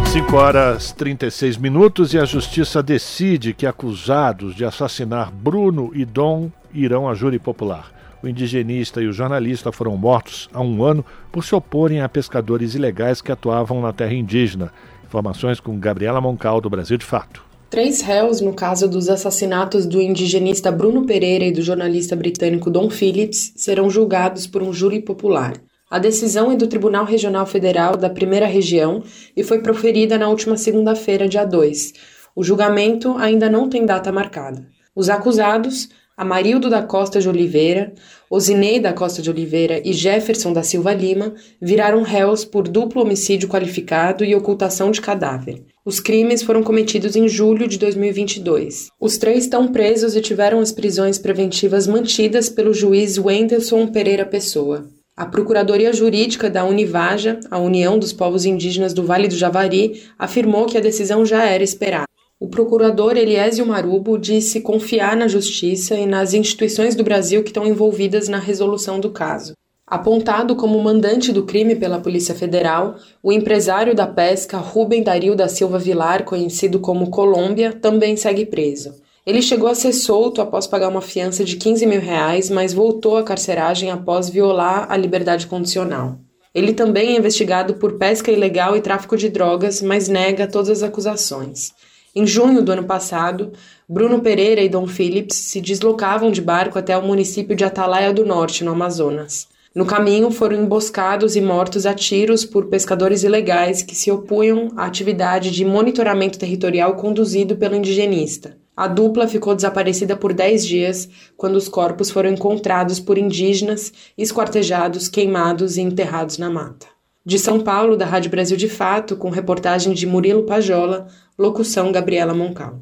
5 horas 36 minutos e a justiça decide que acusados de assassinar Bruno e Dom irão a júri popular. O indigenista e o jornalista foram mortos há um ano por se oporem a pescadores ilegais que atuavam na terra indígena. Informações com Gabriela Moncal, do Brasil de Fato. Três réus no caso dos assassinatos do indigenista Bruno Pereira e do jornalista britânico Don Phillips serão julgados por um júri popular. A decisão é do Tribunal Regional Federal da Primeira Região e foi proferida na última segunda-feira, dia 2. O julgamento ainda não tem data marcada. Os acusados Amarildo da Costa de Oliveira, Osinei da Costa de Oliveira e Jefferson da Silva Lima viraram réus por duplo homicídio qualificado e ocultação de cadáver. Os crimes foram cometidos em julho de 2022. Os três estão presos e tiveram as prisões preventivas mantidas pelo juiz Wendelson Pereira Pessoa. A Procuradoria Jurídica da Univaja, a União dos Povos Indígenas do Vale do Javari, afirmou que a decisão já era esperada. O procurador Eliésio Marubo disse confiar na justiça e nas instituições do Brasil que estão envolvidas na resolução do caso. Apontado como mandante do crime pela Polícia Federal, o empresário da pesca Rubem Dario da Silva Vilar, conhecido como Colômbia, também segue preso. Ele chegou a ser solto após pagar uma fiança de 15 mil reais, mas voltou à carceragem após violar a liberdade condicional. Ele também é investigado por pesca ilegal e tráfico de drogas, mas nega todas as acusações. Em junho do ano passado, Bruno Pereira e Dom Phillips se deslocavam de barco até o município de Atalaia do Norte, no Amazonas. No caminho, foram emboscados e mortos a tiros por pescadores ilegais que se opunham à atividade de monitoramento territorial conduzido pelo indigenista. A dupla ficou desaparecida por 10 dias, quando os corpos foram encontrados por indígenas, esquartejados, queimados e enterrados na mata. De São Paulo, da Rádio Brasil de Fato, com reportagem de Murilo Pajola, locução Gabriela Moncal.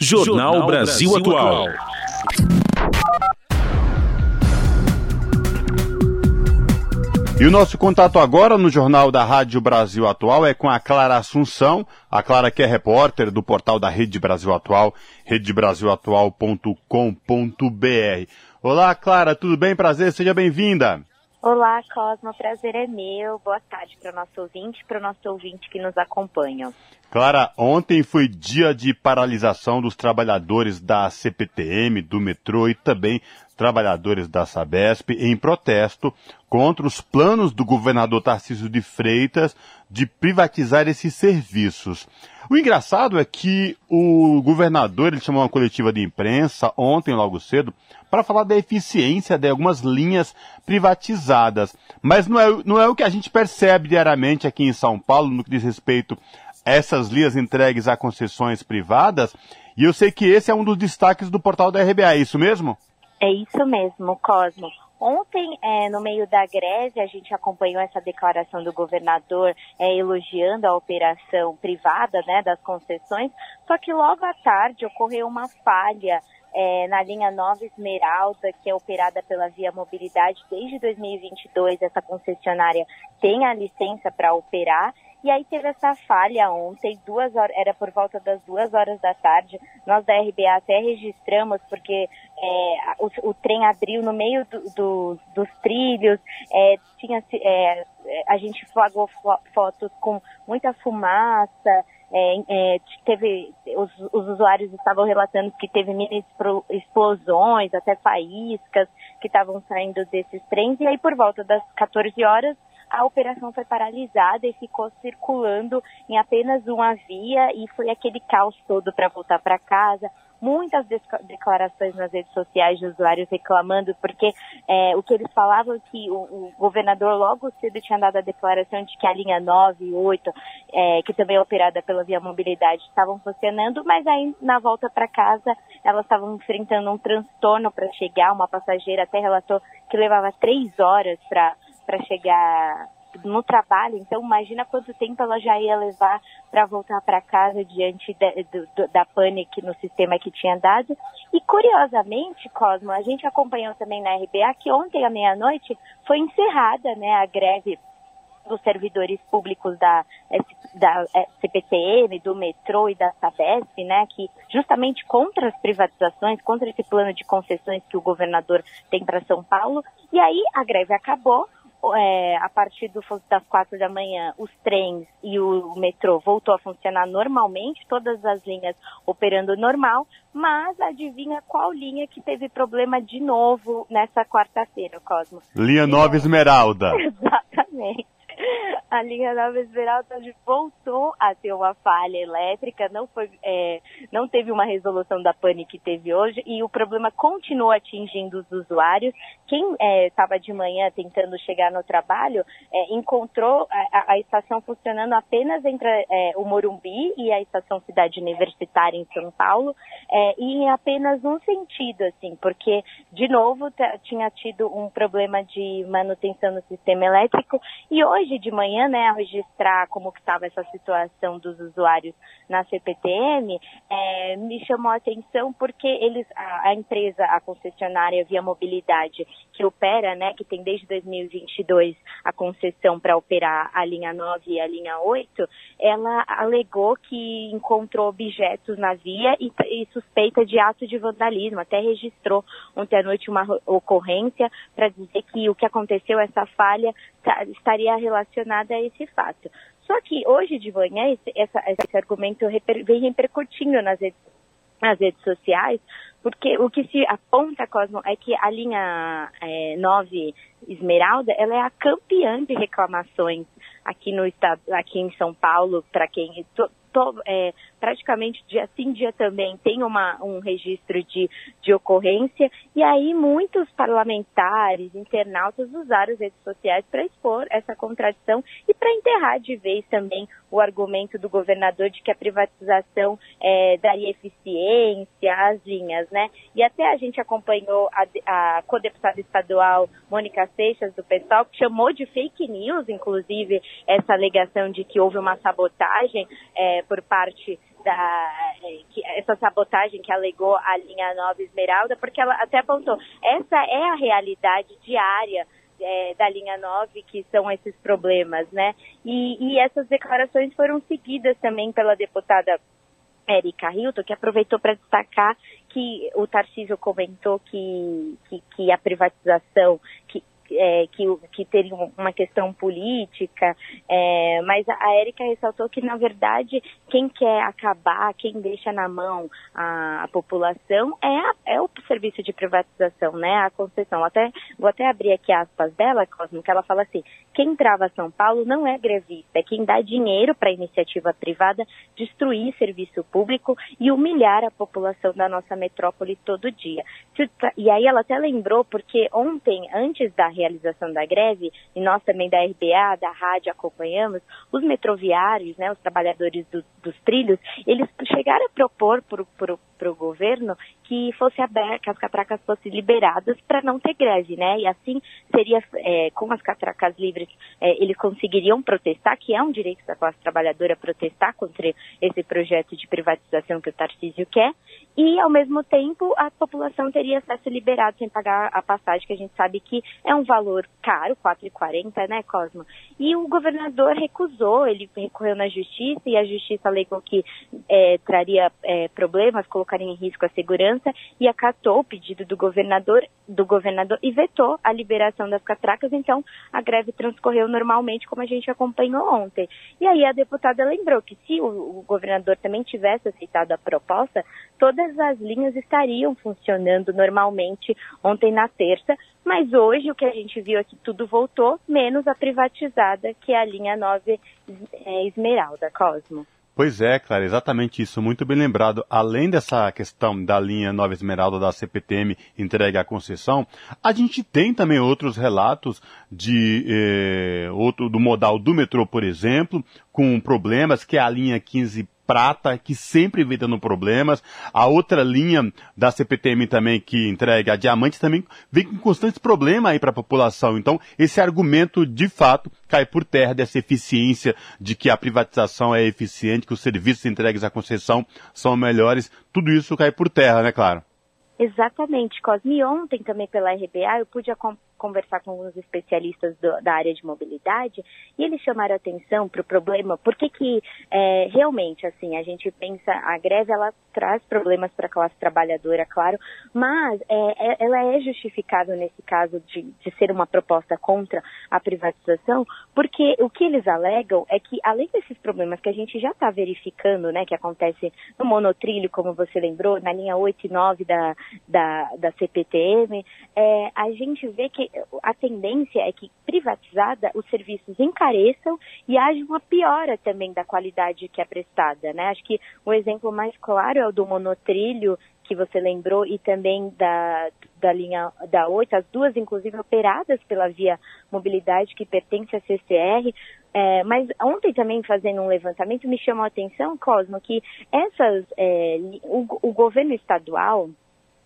Jornal, Brasil Atual. E o nosso contato agora no Jornal da Rádio Brasil Atual é com a Clara Assunção, a Clara que é repórter do portal da Rede Brasil Atual, redebrasilatual.com.br. Olá, Clara, tudo bem? Prazer, seja bem-vinda. Olá, Cosmo, prazer é meu. Boa tarde para o nosso ouvinte para o nosso ouvinte que nos acompanha. Clara, ontem foi dia de paralisação dos trabalhadores da CPTM, do metrô e também trabalhadores da Sabesp em protesto contra os planos do governador Tarcísio de Freitas de privatizar esses serviços. O engraçado é que o governador ele chamou uma coletiva de imprensa ontem, logo cedo, para falar da eficiência de algumas linhas privatizadas. Mas não é, não é o que a gente percebe diariamente aqui em São Paulo no que diz respeito a essas linhas entregues a concessões privadas. E eu sei que esse é um dos destaques do portal da RBA, é isso mesmo? É isso mesmo, Cosmo. Ontem, é, no meio da greve, a gente acompanhou essa declaração do governador é, elogiando a operação privada né, das concessões, só que logo à tarde ocorreu uma falha é, na linha Nova Esmeralda, que é operada pela Via Mobilidade desde 2022. Essa concessionária tem a licença para operar e aí teve essa falha ontem, duas horas, era por volta das duas horas da tarde. Nós da RBA até registramos, porque é, o, o, trem abriu no meio do, do, dos trilhos, é, tinha, é, a gente flagrou fotos com muita fumaça, é, é, teve, os, os, usuários estavam relatando que teve mini explosões, até faíscas que estavam saindo desses trens, e aí por volta das 14 horas a operação foi paralisada e ficou circulando em apenas uma via e foi aquele caos todo para voltar para casa. Muitas declarações nas redes sociais de usuários reclamando, porque é, o que eles falavam é que o, o, governador logo cedo tinha dado a declaração de que a linha 9 e 8, é, que também é operada pela Via Mobilidade, estavam funcionando, mas aí na volta para casa elas estavam enfrentando um transtorno para chegar. Uma passageira até relatou que levava três horas para para chegar no trabalho, então imagina quanto tempo ela já ia levar para voltar para casa diante de, de, da pânico no sistema que tinha dado. E curiosamente, Cosmo, a gente acompanhou também na RBA que ontem à meia-noite foi encerrada né, a greve dos servidores públicos da, da CPTM, do metrô e da Sabesp, né, que justamente contra as privatizações, contra esse plano de concessões que o governador tem para São Paulo. E aí a greve acabou, é, a partir do, das quatro da manhã, os trens e o metrô voltou a funcionar normalmente, todas as linhas operando normal, mas adivinha qual linha que teve problema de novo nessa quarta-feira, Cosmo? Linha Nova Esmeralda. <laughs> Exatamente <laughs> a linha Nova Esmeralda voltou a ter uma falha elétrica, não, foi, é, não teve uma resolução da pane que teve hoje e o problema continua atingindo os usuários. Quem estava é, de manhã tentando chegar no trabalho é, encontrou a, a, estação funcionando apenas entre é, o Morumbi e a estação Cidade Universitária em São Paulo é, e em apenas um sentido, assim, porque de novo tinha tido um problema de manutenção no sistema elétrico e hoje de manhã, né, a registrar como que estava essa situação dos usuários na CPTM, é, me chamou a atenção porque eles, a, a, empresa, a concessionária Via Mobilidade, que opera, né, que tem desde 2022 a concessão para operar a linha 9 e a linha 8, ela alegou que encontrou objetos na via e, e suspeita de ato de vandalismo, até registrou ontem à noite uma ocorrência para dizer que o que aconteceu, essa falha, tá, estaria relacionada a esse fato. Só que hoje de manhã esse, essa, esse argumento reper, vem repercutindo nas redes, nas redes sociais, porque o que se aponta, Cosmo, é que a linha é, 9 Esmeralda, ela é a campeã de reclamações aqui no estado, aqui em São Paulo, para quem to, to, é, praticamente dia sim, dia também tem uma, um registro de, de ocorrência, e aí muitos parlamentares, internautas usaram as redes sociais para expor essa contradição e para enterrar de vez também o argumento do governador de que a privatização é, daria eficiência às linhas, né? E até a gente acompanhou a, a co-deputada estadual Mônica Seixas, do PSOL, que chamou de fake news, inclusive, essa alegação de que houve uma sabotagem é, por parte da, é, que, essa sabotagem que alegou a linha Nova Esmeralda, porque ela até apontou, essa é a realidade diária é, da linha 9, que são esses problemas, né? E, e essas declarações foram seguidas também pela deputada Érica Hilton, que aproveitou para destacar que o Tarcísio comentou que, que, que a privatização, que, é, que, que teria uma questão política, é, mas a Érica ressaltou que, na verdade, quem quer acabar, quem deixa na mão a, a população é, a, é, o serviço de privatização, né? A concessão. Até, vou até abrir aqui aspas dela, Cosmo, que ela fala assim: quem trava São Paulo não é grevista, é quem dá dinheiro para a iniciativa privada destruir serviço público e humilhar a população da nossa metrópole todo dia. E aí ela até lembrou, porque ontem, antes da realização da greve, e nós também da RBA, da rádio acompanhamos, os metroviários, né, os trabalhadores do, dos trilhos, eles chegaram a propor para o governo que fosse aberto, que as catracas fossem liberadas para não ter greve, né? E assim seria, é, com as catracas livres, é, eles conseguiriam protestar, que é um direito da classe trabalhadora protestar contra esse projeto de privatização que o Tarcísio quer, e ao mesmo tempo a população teria acesso liberado sem pagar a passagem, que a gente sabe que é um valor caro, R$ 4,40, né, Cosmo? E o governador recusou, ele recorreu na justiça e a justiça alegou que é, traria é, problemas, colocaria em risco a segurança e acatou o pedido do governador, do governador e vetou a liberação das catracas, então a greve transcorreu normalmente como a gente acompanhou ontem. E aí a deputada lembrou que se o, o governador também tivesse aceitado a proposta, todas as linhas estariam funcionando normalmente ontem na terça, mas hoje o que a gente viu é que tudo voltou, menos a privatizada, que é a linha 9 é, Esmeralda, Cosmo. Pois é, Clara, exatamente isso, muito bem lembrado. Além dessa questão da linha Nova Esmeralda da CPTM entregue à concessão, a gente tem também outros relatos de eh, outro do modal do metrô, por exemplo, com problemas, que é a linha 15 prata, que sempre vem dando problemas. A outra linha da CPTM também, que entrega a diamante, também vem com constantes problemas aí para a população. Então, esse argumento, de fato, cai por terra dessa eficiência de que a privatização é eficiente, que os serviços entregues à concessão são melhores. Tudo isso cai por terra, né, claro? Exatamente, Cosme. Ontem também pela RBA eu pude conversar com alguns especialistas do, da área de mobilidade e eles chamaram atenção para o problema, porque que é, realmente, assim, a gente pensa, a greve ela traz problemas para a classe trabalhadora, claro, mas é, é, ela é justificável nesse caso de, de ser uma proposta contra a privatização, porque o que eles alegam é que, além desses problemas que a gente já está verificando, né, que acontece no monotrilho, como você lembrou, na linha 8 e 9 da, da, da CPTM, é, a gente vê que a tendência é que privatizada os serviços encareçam e haja uma piora também da qualidade que é prestada, né? Acho que o exemplo mais claro é o do monotrilho que você lembrou e também da, da linha da 8, as duas inclusive operadas pela Via Mobilidade que pertence à CCR, é, mas ontem também fazendo um levantamento me chamou a atenção, Cosmo, que essas é, o, o governo estadual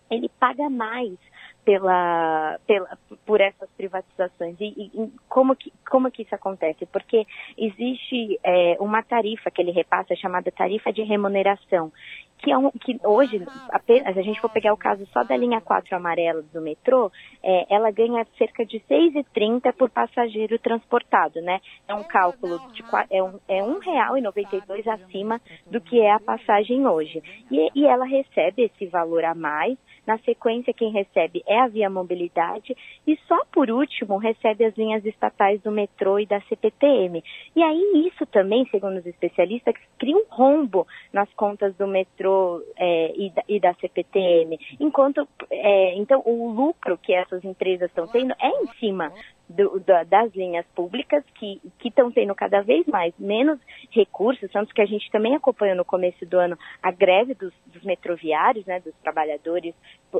ele paga mais pela, pela, por essas privatizações. E, e, como, que, como que isso acontece? Porque existe é, uma tarifa que ele repassa chamada tarifa de remuneração, que, é um, que hoje, apenas, se a gente for pegar o caso só da linha 4 amarela do metrô, é, ela ganha cerca de 6,30 por passageiro transportado, né? É um cálculo de é um, é um real e 92 acima do que é a passagem hoje. E, e ela recebe esse valor a mais na sequência, quem recebe é a Via Mobilidade e só por último recebe as linhas estatais do metrô e da CPTM. E aí isso também, segundo os especialistas, cria um rombo nas contas do metrô é, e, da, e, da, CPTM. Enquanto, é, então, o lucro que essas empresas estão tendo é em cima do, da, das linhas públicas que estão tendo cada vez mais menos recursos, tanto que a gente também acompanhou no começo do ano a greve dos, dos metroviários, né, dos trabalhadores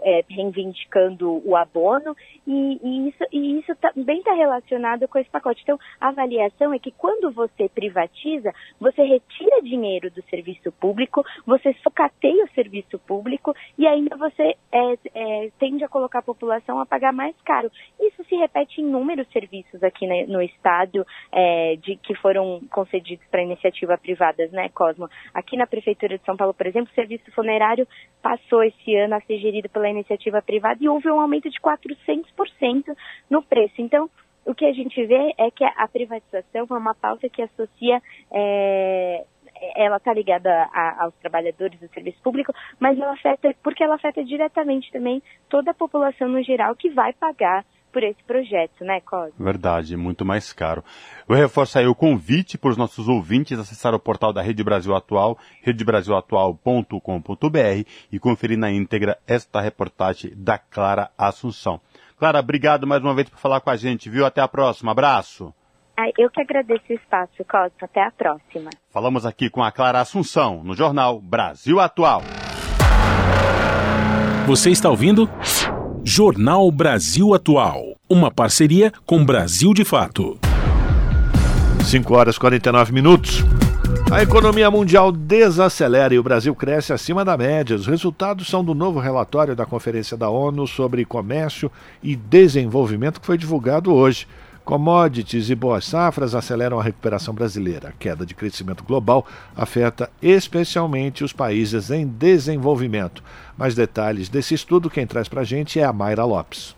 é, reivindicando o abono, e, e isso, e isso também está relacionado com esse pacote. Então, a avaliação é que quando você privatiza, você retira dinheiro do serviço público, você socateia o serviço público e ainda você é, é, tende a colocar a população a pagar mais caro. Isso se repete em inúmeros serviços aqui né, no estado é, de, que foram concedidos para iniciativa privadas, né, Cosmo? Aqui na Prefeitura de São Paulo, por exemplo, o serviço funerário passou esse ano a ser gerido pela iniciativa privada e houve um aumento de 400% no preço. Então, o que a gente vê é que a privatização é uma pauta que associa é, ela está ligada a, aos trabalhadores do serviço público, mas ela afeta, porque ela afeta diretamente também toda a população no geral que vai pagar por esse projeto, né, Cosme? Verdade, muito mais caro. Eu reforço aí o convite para os nossos ouvintes acessar o portal da Rede Brasil Atual, redebrasilatual.com.br e conferir na íntegra esta reportagem da Clara Assunção. Clara, obrigado mais uma vez por falar com a gente, viu? Até a próxima. Abraço. Eu que agradeço o espaço, Cosmo. Até a próxima. Falamos aqui com a Clara Assunção, no jornal Brasil Atual. Você está ouvindo? Jornal Brasil Atual. Uma parceria com Brasil de Fato. 5 horas e 49 minutos. A economia mundial desacelera e o Brasil cresce acima da média. Os resultados são do novo relatório da Conferência da ONU sobre Comércio e Desenvolvimento que foi divulgado hoje. Commodities e boas safras aceleram a recuperação brasileira. A queda de crescimento global afeta especialmente os países em desenvolvimento. Mais detalhes desse estudo, quem traz para a gente é a Mayra Lopes.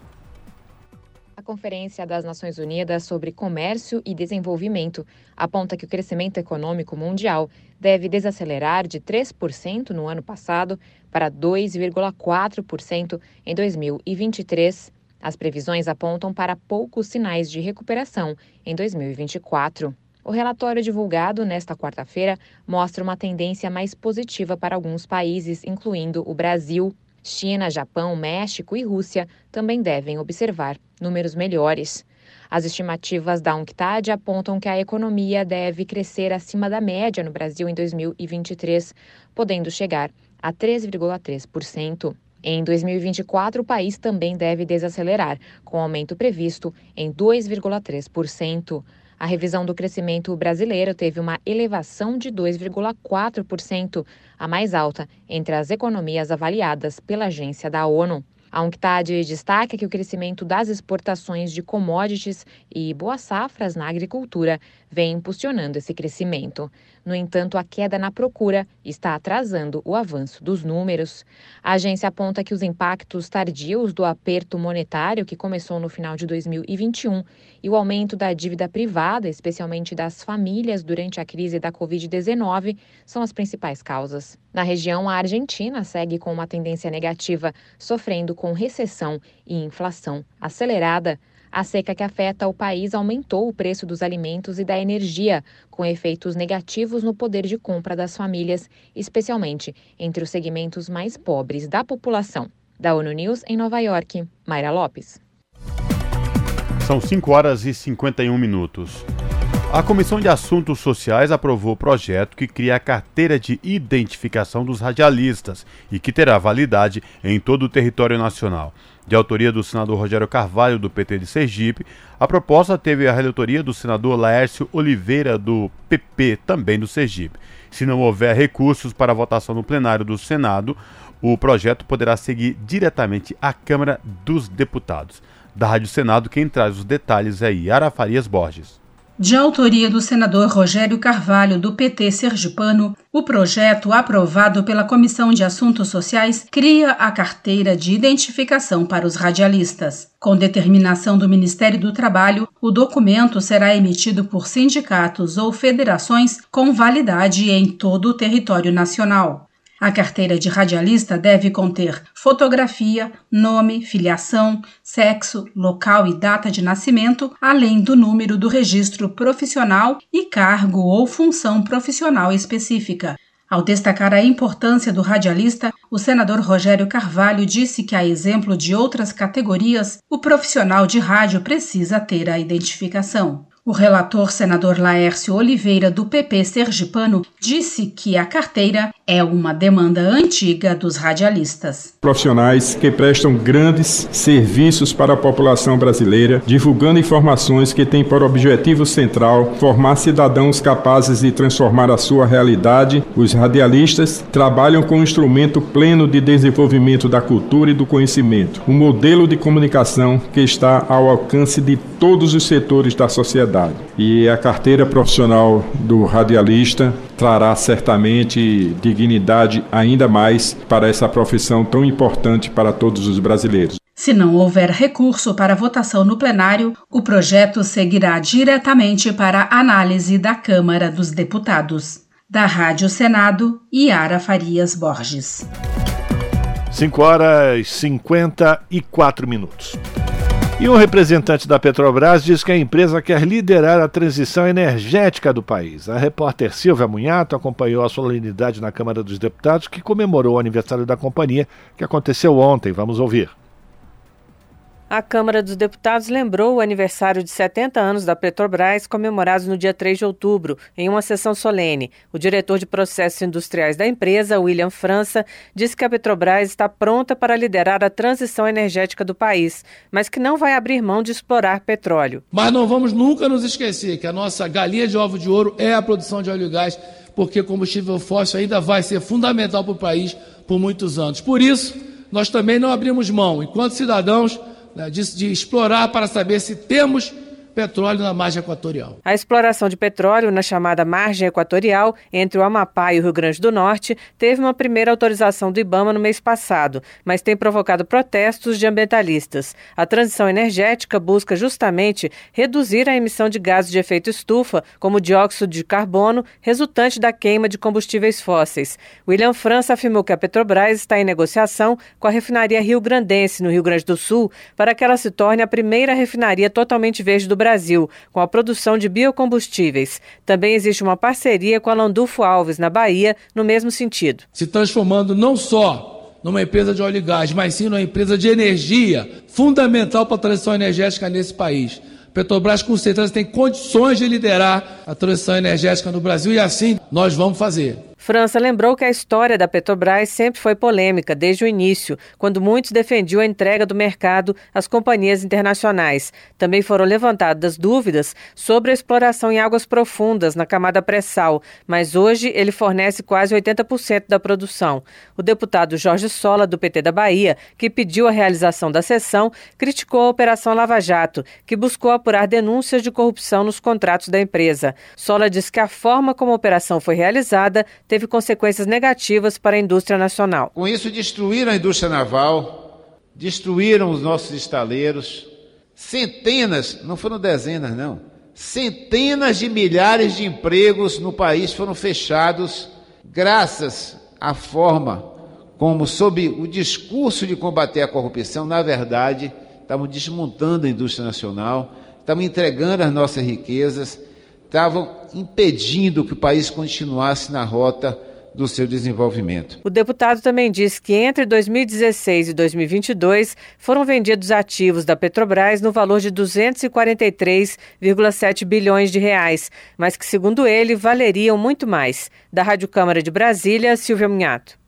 A Conferência das Nações Unidas sobre Comércio e Desenvolvimento aponta que o crescimento econômico mundial deve desacelerar de 3% no ano passado para 2,4% em 2023. As previsões apontam para poucos sinais de recuperação em 2024. O relatório divulgado nesta quarta-feira mostra uma tendência mais positiva para alguns países, incluindo o Brasil. China, Japão, México e Rússia também devem observar números melhores. As estimativas da UNCTAD apontam que a economia deve crescer acima da média no Brasil em 2023, podendo chegar a 3,3%. Em 2024, o país também deve desacelerar, com aumento previsto em 2,3%. A revisão do crescimento brasileiro teve uma elevação de 2,4%, a mais alta entre as economias avaliadas pela agência da ONU. A UNCTAD destaca que o crescimento das exportações de commodities e boas safras na agricultura vem impulsionando esse crescimento. No entanto, a queda na procura está atrasando o avanço dos números. A agência aponta que os impactos tardios do aperto monetário, que começou no final de 2021, e o aumento da dívida privada, especialmente das famílias durante a crise da Covid-19, são as principais causas. Na região, a Argentina segue com uma tendência negativa, sofrendo com recessão e inflação acelerada. A seca que afeta o país aumentou o preço dos alimentos e da energia, com efeitos negativos no poder de compra das famílias, especialmente entre os segmentos mais pobres da população. Da ONU News em Nova York, Mayra Lopes. São 5 horas e 51 minutos. A Comissão de Assuntos Sociais aprovou o projeto que cria a carteira de identificação dos radialistas e que terá validade em todo o território nacional. De autoria do senador Rogério Carvalho, do PT de Sergipe, a proposta teve a relatoria do senador Laércio Oliveira, do PP, também do Sergipe. Se não houver recursos para votação no plenário do Senado, o projeto poderá seguir diretamente à Câmara dos Deputados. Da Rádio Senado, quem traz os detalhes é Yara Farias Borges. De autoria do senador Rogério Carvalho, do PT sergipano, o projeto, aprovado pela Comissão de Assuntos Sociais, cria a carteira de identificação para os radialistas. Com determinação do Ministério do Trabalho, o documento será emitido por sindicatos ou federações com validade em todo o território nacional. A carteira de radialista deve conter fotografia, nome, filiação, sexo, local e data de nascimento, além do número do registro profissional e cargo ou função profissional específica. Ao destacar a importância do radialista, o senador Rogério Carvalho disse que, a exemplo de outras categorias, o profissional de rádio precisa ter a identificação. O relator senador Laércio Oliveira, do PP Sergipano, disse que a carteira é uma demanda antiga dos radialistas. Profissionais que prestam grandes serviços para a população brasileira, divulgando informações que têm por objetivo central formar cidadãos capazes de transformar a sua realidade. Os radialistas trabalham com um instrumento pleno de desenvolvimento da cultura e do conhecimento, um modelo de comunicação que está ao alcance de todos os setores da sociedade sociedade. E a carteira profissional do radialista trará certamente dignidade ainda mais para essa profissão tão importante para todos os brasileiros. Se não houver recurso para votação no plenário, o projeto seguirá diretamente para análise da Câmara dos Deputados. Da Rádio Senado, Yara Farias Borges. 5 horas e 54 minutos. E um representante da Petrobras diz que a empresa quer liderar a transição energética do país. A repórter Silvia Munhato acompanhou a solenidade na Câmara dos Deputados, que comemorou o aniversário da companhia, que aconteceu ontem. Vamos ouvir. A Câmara dos Deputados lembrou o aniversário de 70 anos da Petrobras, comemorados no dia 3 de outubro, em uma sessão solene. O diretor de processos industriais da empresa, William França, disse que a Petrobras está pronta para liderar a transição energética do país, mas que não vai abrir mão de explorar petróleo. Mas não vamos nunca nos esquecer que a nossa galinha de ovo de ouro é a produção de óleo e gás, porque combustível fóssil ainda vai ser fundamental para o país por muitos anos. Por isso, nós também não abrimos mão, enquanto cidadãos de, de explorar para saber se temos petróleo na margem equatorial. A exploração de petróleo na chamada margem equatorial, entre o Amapá e o Rio Grande do Norte, teve uma primeira autorização do Ibama no mês passado, mas tem provocado protestos de ambientalistas. A transição energética busca justamente reduzir a emissão de gases de efeito estufa, como dióxido de carbono, resultante da queima de combustíveis fósseis. William França afirmou que a Petrobras está em negociação com a refinaria Rio Grandense, no Rio Grande do Sul, para que ela se torne a primeira refinaria totalmente verde do Brasil Brasil, com a produção de biocombustíveis. Também existe uma parceria com a Landulfo Alves, na Bahia, no mesmo sentido. Se transformando não só numa empresa de óleo e gás, mas sim numa empresa de energia, fundamental para a transição energética nesse país. Petrobras com certeza tem condições de liderar a transição energética no Brasil e assim nós vamos fazer. França lembrou que a história da Petrobras sempre foi polêmica desde o início, quando muitos defendiam a entrega do mercado às companhias internacionais. Também foram levantadas dúvidas sobre a exploração em águas profundas na camada pré-sal, mas hoje ele fornece quase 80% da produção. O deputado Jorge Sola, do PT da Bahia, que pediu a realização da sessão, criticou a Operação Lava Jato, que buscou apurar denúncias de corrupção nos contratos da empresa. Sola disse que a forma como a operação foi realizada teve teve consequências negativas para a indústria nacional. Com isso, destruíram a indústria naval, destruíram os nossos estaleiros, centenas, não foram dezenas, não, centenas de milhares de empregos no país foram fechados graças à forma como, sob o discurso de combater a corrupção, na verdade, estavam desmontando a indústria nacional, estavam entregando as nossas riquezas estavam impedindo que o país continuasse na rota do seu desenvolvimento. O deputado também disse que entre 2016 e 2022 foram vendidos ativos da Petrobras no valor de 243,7 bilhões de reais, mas que, segundo ele, valeriam muito mais. Da Rádio Câmara de Brasília, Silvia Munhato.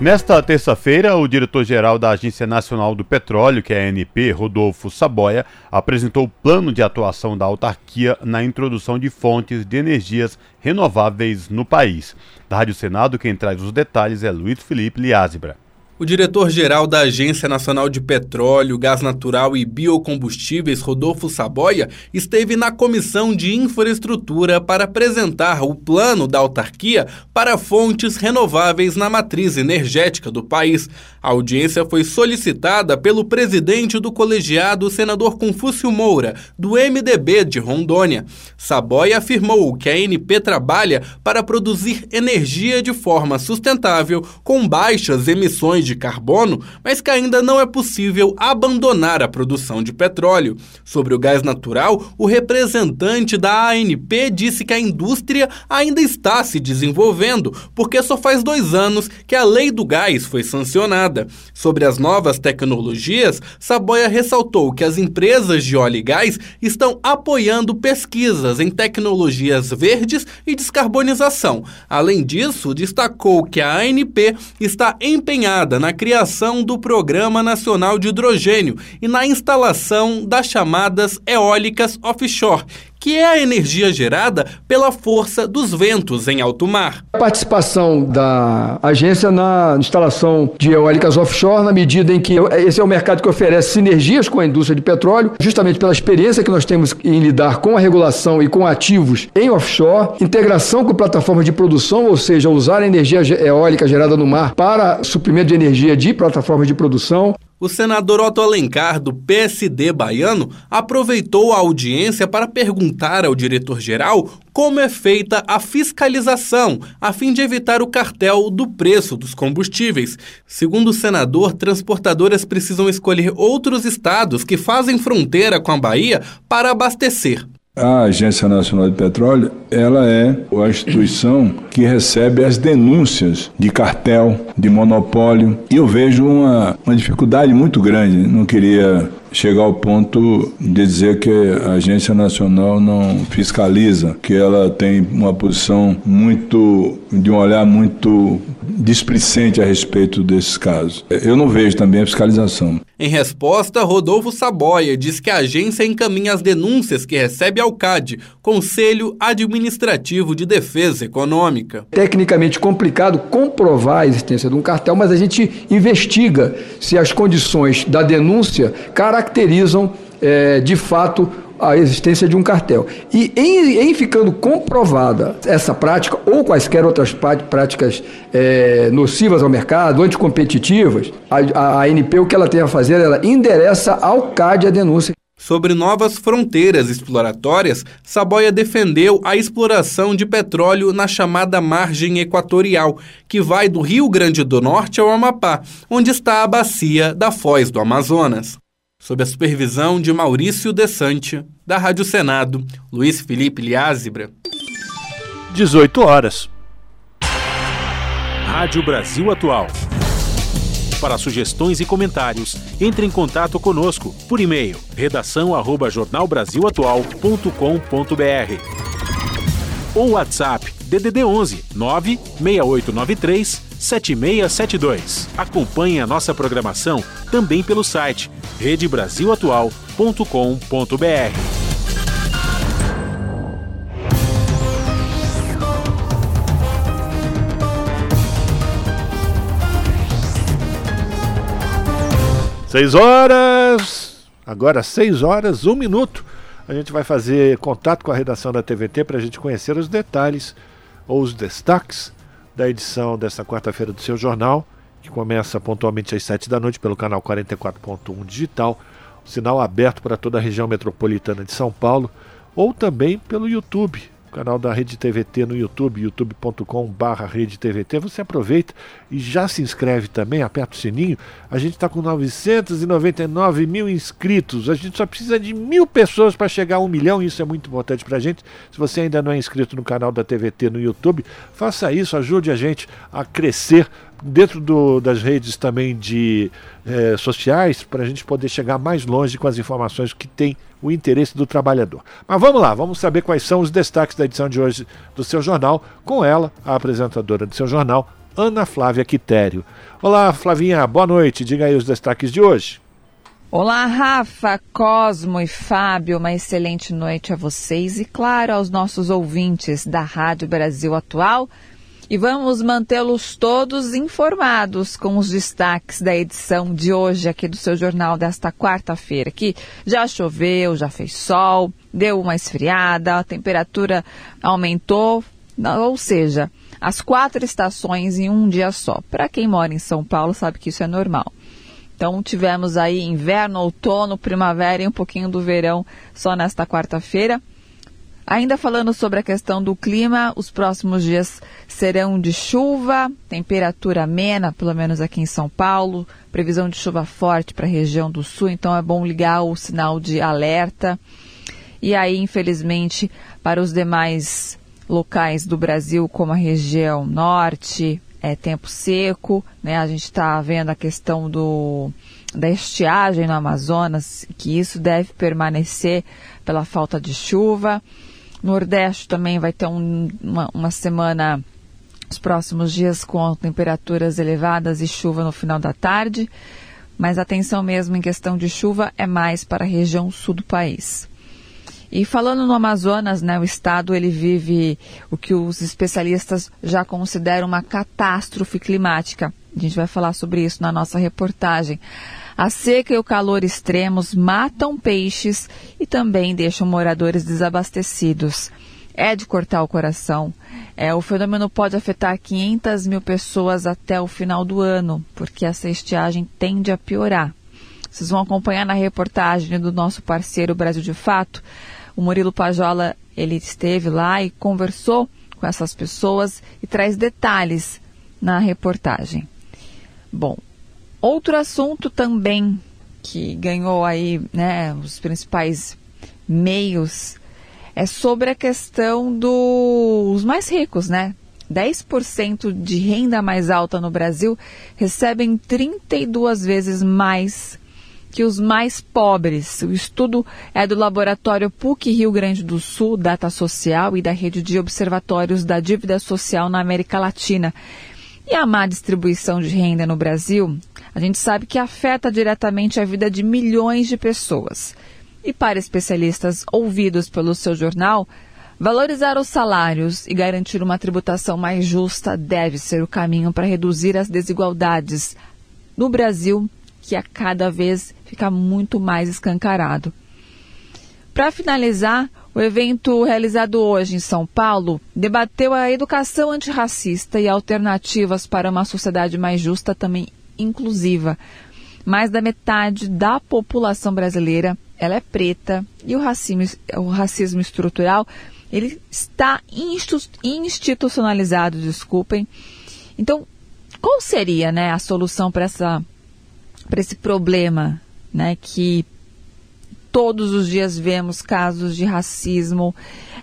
Nesta terça-feira, o diretor-geral da Agência Nacional do Petróleo, que é a ANP, Rodolfo Saboia, apresentou o plano de atuação da autarquia na introdução de fontes de energias renováveis no país. Da Rádio Senado, quem traz os detalhes é Luiz Felipe Liázebra. O diretor-geral da Agência Nacional de Petróleo, Gás Natural e Biocombustíveis, Rodolfo Saboia, esteve na Comissão de Infraestrutura para apresentar o plano da autarquia para fontes renováveis na matriz energética do país. A audiência foi solicitada pelo presidente do colegiado, senador Confúcio Moura, do MDB de Rondônia. Saboia afirmou que a ANP trabalha para produzir energia de forma sustentável, com baixas emissões de carbono, mas que ainda não é possível abandonar a produção de petróleo. Sobre o gás natural, o representante da ANP disse que a indústria ainda está se desenvolvendo, porque só faz dois anos que a lei do gás foi sancionada. Sobre as novas tecnologias, Saboia ressaltou que as empresas de óleo e gás estão apoiando pesquisas em tecnologias verdes e descarbonização. Além disso, destacou que a ANP está empenhada na criação do Programa Nacional de Hidrogênio e na instalação das chamadas eólicas offshore, que é a energia gerada pela força dos ventos em alto mar. A participação da agência na instalação de eólicas offshore, na medida em que esse é o mercado que oferece sinergias com a indústria de petróleo, justamente pela experiência que nós temos em lidar com a regulação e com ativos em offshore, integração com plataformas de produção, ou seja, usar a energia eólica gerada no mar para suprimento de energia de plataformas de produção, o senador Otto Alencar, do PSD baiano, aproveitou a audiência para perguntar ao diretor-geral como é feita a fiscalização, a fim de evitar o cartel do preço dos combustíveis. Segundo o senador, transportadoras precisam escolher outros estados que fazem fronteira com a Bahia para abastecer. A Agência Nacional de Petróleo, ela é a instituição que recebe as denúncias de cartel, de monopólio, e eu vejo uma, uma dificuldade muito grande. Não queria chegar ao ponto de dizer que a Agência Nacional não fiscaliza, que ela tem uma posição muito, de um olhar muito displicente a respeito desses casos. Eu não vejo também a fiscalização. Em resposta, Rodolfo Saboia diz que a agência encaminha as denúncias que recebe ao CAD, Conselho Administrativo de Defesa Econômica. Tecnicamente complicado comprovar a existência de um cartel, mas a gente investiga se as condições da denúncia caracterizam é, de fato a existência de um cartel. E em, em, ficando comprovada essa prática, ou quaisquer outras práticas é, nocivas ao mercado, anticompetitivas, a, a, a ANP o que ela tem a fazer, ela endereça ao CAD a denúncia. Sobre novas fronteiras exploratórias, Saboia defendeu a exploração de petróleo na chamada margem equatorial, que vai do Rio Grande do Norte ao Amapá, onde está a bacia da Foz do Amazonas sob a supervisão de Maurício Desante, da Rádio Senado, Luiz Felipe Liázebra. 18 horas. Rádio Brasil Atual. Para sugestões e comentários, entre em contato conosco por e-mail redação@jornalbrasilatual.com.br ou WhatsApp DDD 11 96893 7672. Acompanhe a nossa programação também pelo site redebrasilatual.com.br. Seis horas, agora seis horas, um minuto. A gente vai fazer contato com a redação da TVT para a gente conhecer os detalhes ou os destaques da edição desta quarta-feira do seu jornal, que começa pontualmente às 7 da noite pelo canal 44.1 digital, sinal aberto para toda a região metropolitana de São Paulo, ou também pelo YouTube, canal da Rede TVT no YouTube, youtube.com.br RedeTVT. Você aproveita e já se inscreve também, aperta o sininho. A gente está com 999 mil inscritos. A gente só precisa de mil pessoas para chegar a um milhão, isso é muito importante para a gente. Se você ainda não é inscrito no canal da TVT no YouTube, faça isso, ajude a gente a crescer dentro do, das redes também de eh, sociais para a gente poder chegar mais longe com as informações que tem o interesse do trabalhador. Mas vamos lá, vamos saber quais são os destaques da edição de hoje do seu jornal, com ela, a apresentadora do seu jornal, Ana Flávia Quitério. Olá, Flavinha, boa noite. Diga aí os destaques de hoje. Olá, Rafa, Cosmo e Fábio, uma excelente noite a vocês e, claro, aos nossos ouvintes da Rádio Brasil Atual e vamos mantê-los todos informados com os destaques da edição de hoje aqui do seu jornal desta quarta-feira, que já choveu, já fez sol, deu uma esfriada, a temperatura aumentou, ou seja, as quatro estações em um dia só. Para quem mora em São Paulo sabe que isso é normal. Então tivemos aí inverno, outono, primavera e um pouquinho do verão só nesta quarta-feira. Ainda falando sobre a questão do clima, os próximos dias serão de chuva, temperatura amena, pelo menos aqui em São Paulo, previsão de chuva forte para a região do sul, então é bom ligar o sinal de alerta. E aí, infelizmente, para os demais locais do Brasil, como a região norte, é tempo seco, né? A gente está vendo a questão do da estiagem no Amazonas, que isso deve permanecer pela falta de chuva. Nordeste também vai ter um, uma, uma semana, os próximos dias, com temperaturas elevadas e chuva no final da tarde. Mas atenção mesmo em questão de chuva é mais para a região sul do país. E falando no Amazonas, né, o estado ele vive o que os especialistas já consideram uma catástrofe climática. A gente vai falar sobre isso na nossa reportagem. A seca e o calor extremos matam peixes e também deixam moradores desabastecidos. É de cortar o coração. É, o fenômeno pode afetar 500 mil pessoas até o final do ano, porque essa estiagem tende a piorar. Vocês vão acompanhar na reportagem do nosso parceiro Brasil de Fato. O Murilo Pajola ele esteve lá e conversou com essas pessoas e traz detalhes na reportagem. Bom, Outro assunto também que ganhou aí né, os principais meios é sobre a questão dos mais ricos, né? 10% de renda mais alta no Brasil recebem 32 vezes mais que os mais pobres. O estudo é do laboratório PUC Rio Grande do Sul, Data Social e da rede de observatórios da dívida social na América Latina. E a má distribuição de renda no Brasil a gente sabe que afeta diretamente a vida de milhões de pessoas. E para especialistas ouvidos pelo seu jornal, valorizar os salários e garantir uma tributação mais justa deve ser o caminho para reduzir as desigualdades no Brasil, que a cada vez fica muito mais escancarado. Para finalizar, o evento realizado hoje em São Paulo debateu a educação antirracista e alternativas para uma sociedade mais justa também inclusiva. Mais da metade da população brasileira ela é preta e o racismo, o racismo estrutural ele está institucionalizado, desculpem. Então, qual seria né, a solução para esse problema né, que todos os dias vemos casos de racismo,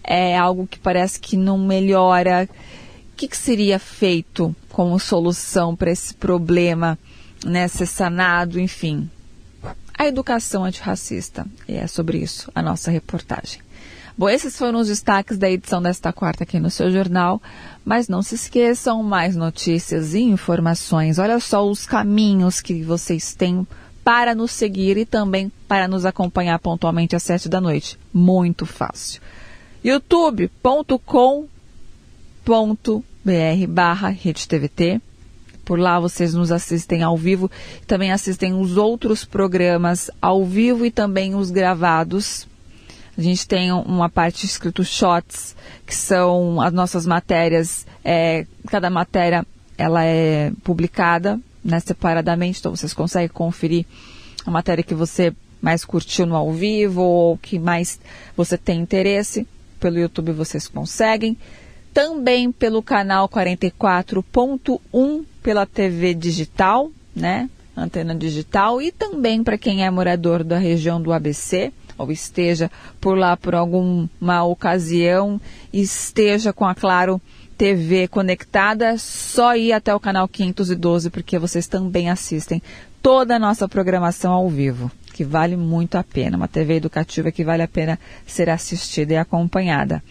é algo que parece que não melhora. Que, que seria feito como solução para esse problema né, ser sanado, enfim. A educação antirracista. E é sobre isso a nossa reportagem. Bom, esses foram os destaques da edição desta quarta aqui no seu jornal. Mas não se esqueçam, mais notícias e informações. Olha só os caminhos que vocês têm para nos seguir e também para nos acompanhar pontualmente às sete da noite. Muito fácil. youtube.com.br barra RedeTVT. Por lá vocês nos assistem ao vivo, também assistem os outros programas ao vivo e também os gravados. A gente tem uma parte escrito shots, que são as nossas matérias. É, cada matéria ela é publicada né, separadamente, então vocês conseguem conferir a matéria que você mais curtiu no ao vivo ou que mais você tem interesse. Pelo YouTube vocês conseguem. Também pelo canal 44.1 pela TV digital, né? Antena digital e também para quem é morador da região do ABC ou esteja por lá por alguma ocasião, esteja com a Claro TV conectada, só ir até o canal 512 porque vocês também assistem toda a nossa programação ao vivo, que vale muito a pena, uma TV educativa que vale a pena ser assistida e acompanhada.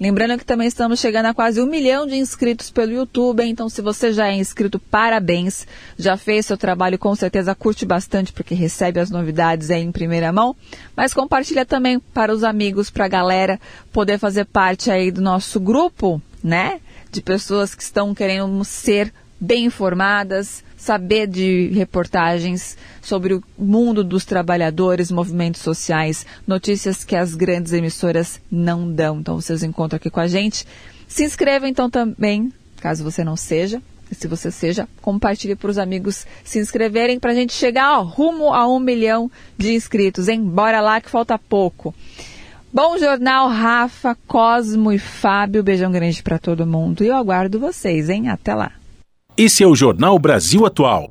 Lembrando que também estamos chegando a quase um milhão de inscritos pelo YouTube, então se você já é inscrito, parabéns. Já fez seu trabalho, com certeza curte bastante, porque recebe as novidades aí em primeira mão. Mas compartilha também para os amigos, para a galera poder fazer parte aí do nosso grupo, né? De pessoas que estão querendo ser bem informadas, saber de reportagens sobre o mundo dos trabalhadores, movimentos sociais, notícias que as grandes emissoras não dão. Então vocês encontram aqui com a gente. Se inscreva então também, caso você não seja. Se você seja, compartilhe para os amigos se inscreverem para a gente chegar ó, rumo a um milhão de inscritos, hein? Bora lá que falta pouco. Bom jornal, Rafa, Cosmo e Fábio. Beijão grande para todo mundo e eu aguardo vocês, hein? Até lá. Esse é o Jornal Brasil Atual.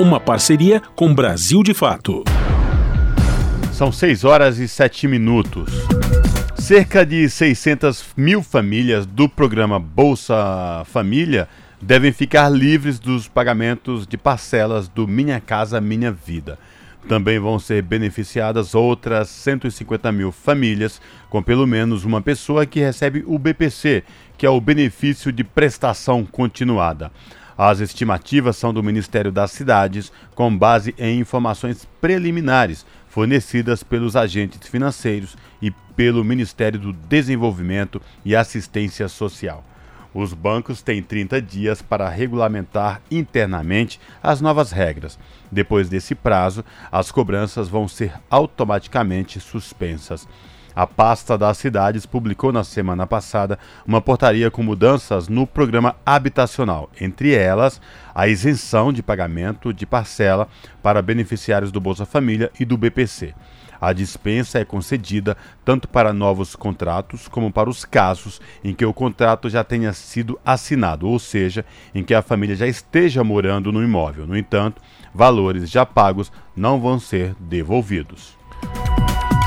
Uma parceria com Brasil de Fato. São 6 horas e 7 minutos. Cerca de 600 mil famílias do programa Bolsa Família devem ficar livres dos pagamentos de parcelas do Minha Casa Minha Vida. Também vão ser beneficiadas outras 150 mil famílias com pelo menos uma pessoa que recebe o BPC, que é o benefício de prestação continuada. As estimativas são do Ministério das Cidades, com base em informações preliminares fornecidas pelos agentes financeiros e pelo Ministério do Desenvolvimento e Assistência Social. Os bancos têm 30 dias para regulamentar internamente as novas regras. Depois desse prazo, as cobranças vão ser automaticamente suspensas. A pasta das cidades publicou na semana passada uma portaria com mudanças no programa habitacional, entre elas a isenção de pagamento de parcela para beneficiários do Bolsa Família e do BPC. A dispensa é concedida tanto para novos contratos como para os casos em que o contrato já tenha sido assinado, ou seja, em que a família já esteja morando no imóvel. No entanto, valores já pagos não vão ser devolvidos.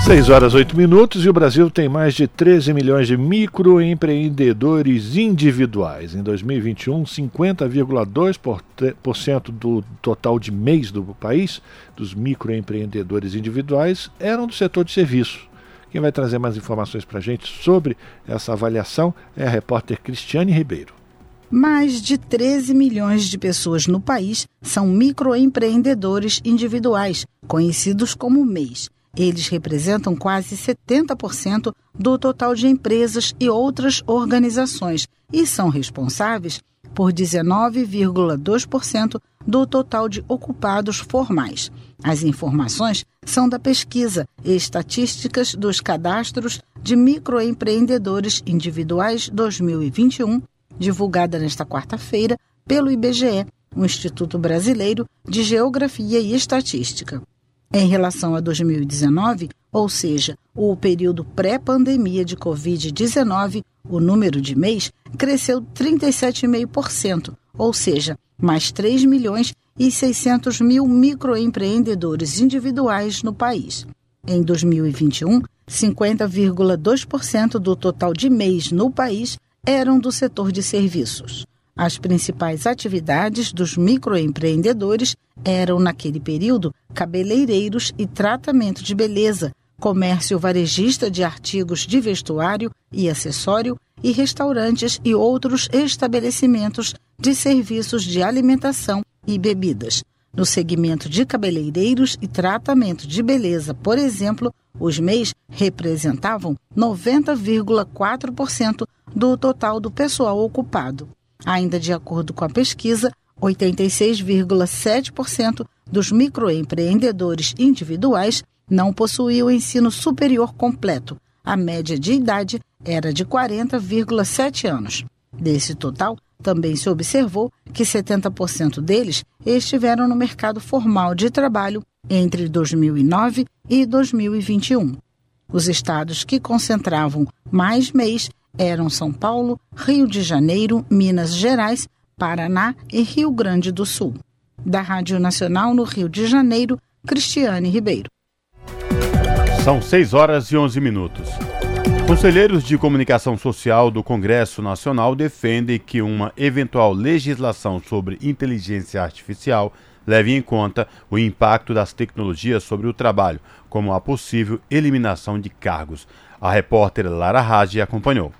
6 horas 8 minutos e o Brasil tem mais de 13 milhões de microempreendedores individuais. Em 2021, 50,2% do total de mês do país, dos microempreendedores individuais, eram do setor de serviço. Quem vai trazer mais informações para a gente sobre essa avaliação é a repórter Cristiane Ribeiro. Mais de 13 milhões de pessoas no país são microempreendedores individuais, conhecidos como MEIs eles representam quase 70% do total de empresas e outras organizações e são responsáveis por 19,2% do total de ocupados formais. As informações são da pesquisa e estatísticas dos cadastros de microempreendedores individuais 2021, divulgada nesta quarta-feira pelo IBGE, o Instituto Brasileiro de Geografia e Estatística. Em relação a 2019, ou seja, o período pré-pandemia de Covid-19, o número de mês cresceu 37,5%, ou seja, mais 3 milhões e 600 mil microempreendedores individuais no país. Em 2021, 50,2% do total de mês no país eram do setor de serviços. As principais atividades dos microempreendedores eram, naquele período, cabeleireiros e tratamento de beleza, comércio varejista de artigos de vestuário e acessório e restaurantes e outros estabelecimentos de serviços de alimentação e bebidas. No segmento de cabeleireiros e tratamento de beleza, por exemplo, os MEIs representavam 90,4% do total do pessoal ocupado. Ainda de acordo com a pesquisa, 86,7% dos microempreendedores individuais não possuíam ensino superior completo. A média de idade era de 40,7 anos. Desse total, também se observou que 70% deles estiveram no mercado formal de trabalho entre 2009 e 2021. Os estados que concentravam mais mês eram São Paulo, Rio de Janeiro, Minas Gerais, Paraná e Rio Grande do Sul. Da Rádio Nacional no Rio de Janeiro, Cristiane Ribeiro. São 6 horas e 11 minutos. Conselheiros de Comunicação Social do Congresso Nacional defendem que uma eventual legislação sobre inteligência artificial leve em conta o impacto das tecnologias sobre o trabalho, como a possível eliminação de cargos. A repórter Lara Raj acompanhou.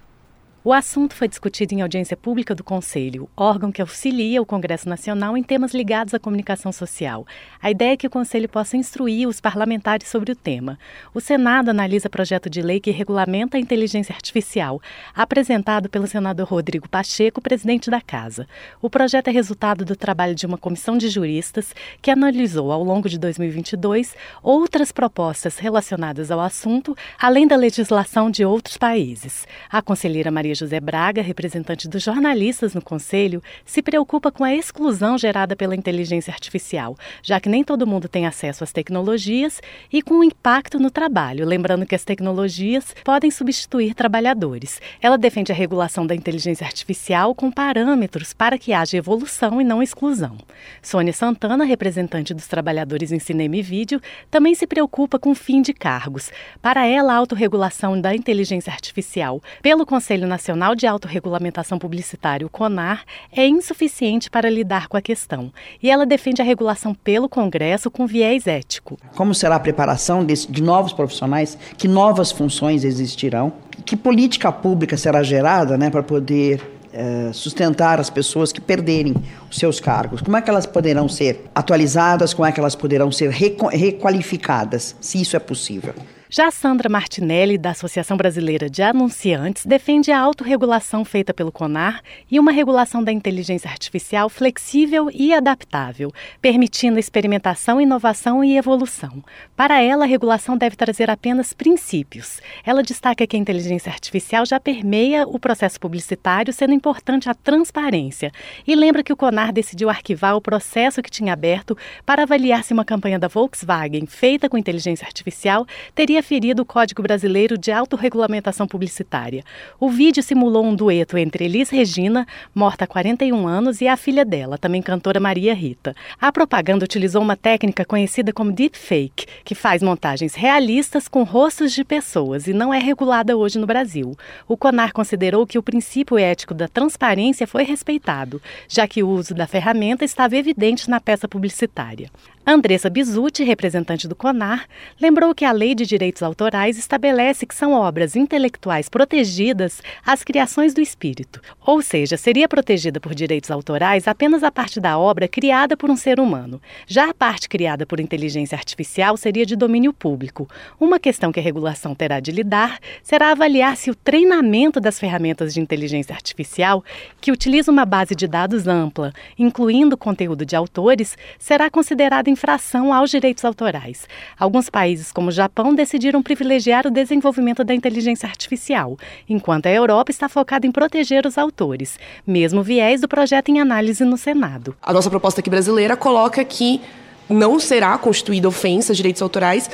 O assunto foi discutido em audiência pública do Conselho, órgão que auxilia o Congresso Nacional em temas ligados à comunicação social. A ideia é que o Conselho possa instruir os parlamentares sobre o tema. O Senado analisa projeto de lei que regulamenta a inteligência artificial, apresentado pelo senador Rodrigo Pacheco, presidente da Casa. O projeto é resultado do trabalho de uma comissão de juristas que analisou, ao longo de 2022, outras propostas relacionadas ao assunto, além da legislação de outros países. A conselheira Maria José Braga, representante dos jornalistas no Conselho, se preocupa com a exclusão gerada pela inteligência artificial, já que nem todo mundo tem acesso às tecnologias e com o impacto no trabalho, lembrando que as tecnologias podem substituir trabalhadores. Ela defende a regulação da inteligência artificial com parâmetros para que haja evolução e não exclusão. Sônia Santana, representante dos trabalhadores em cinema e vídeo, também se preocupa com o fim de cargos. Para ela, a autorregulação da inteligência artificial pelo Conselho Nacional de Autorregulamentação Publicitária, o CONAR, é insuficiente para lidar com a questão. E ela defende a regulação pelo Congresso com viés ético. Como será a preparação de, de novos profissionais? Que novas funções existirão? Que política pública será gerada né, para poder eh, sustentar as pessoas que perderem os seus cargos? Como é que elas poderão ser atualizadas? Como é que elas poderão ser requalificadas, se isso é possível? Já Sandra Martinelli, da Associação Brasileira de Anunciantes, defende a autorregulação feita pelo CONAR e uma regulação da inteligência artificial flexível e adaptável, permitindo experimentação, inovação e evolução. Para ela, a regulação deve trazer apenas princípios. Ela destaca que a inteligência artificial já permeia o processo publicitário, sendo importante a transparência, e lembra que o CONAR decidiu arquivar o processo que tinha aberto para avaliar se uma campanha da Volkswagen feita com inteligência artificial teria teria ferido o Código Brasileiro de Autorregulamentação Publicitária. O vídeo simulou um dueto entre Elis Regina, morta há 41 anos, e a filha dela, também cantora Maria Rita. A propaganda utilizou uma técnica conhecida como deepfake, que faz montagens realistas com rostos de pessoas e não é regulada hoje no Brasil. O CONAR considerou que o princípio ético da transparência foi respeitado, já que o uso da ferramenta estava evidente na peça publicitária. Andressa Bizuti, representante do CONAR, lembrou que a Lei de Direitos Autorais estabelece que são obras intelectuais protegidas as criações do espírito, ou seja, seria protegida por direitos autorais apenas a parte da obra criada por um ser humano. Já a parte criada por inteligência artificial seria de domínio público. Uma questão que a regulação terá de lidar será avaliar se o treinamento das ferramentas de inteligência artificial, que utiliza uma base de dados ampla, incluindo conteúdo de autores, será considerado infração aos direitos autorais. Alguns países, como o Japão, decidiram privilegiar o desenvolvimento da inteligência artificial, enquanto a Europa está focada em proteger os autores, mesmo viés do projeto em análise no Senado. A nossa proposta aqui brasileira coloca que não será constituída ofensa a direitos autorais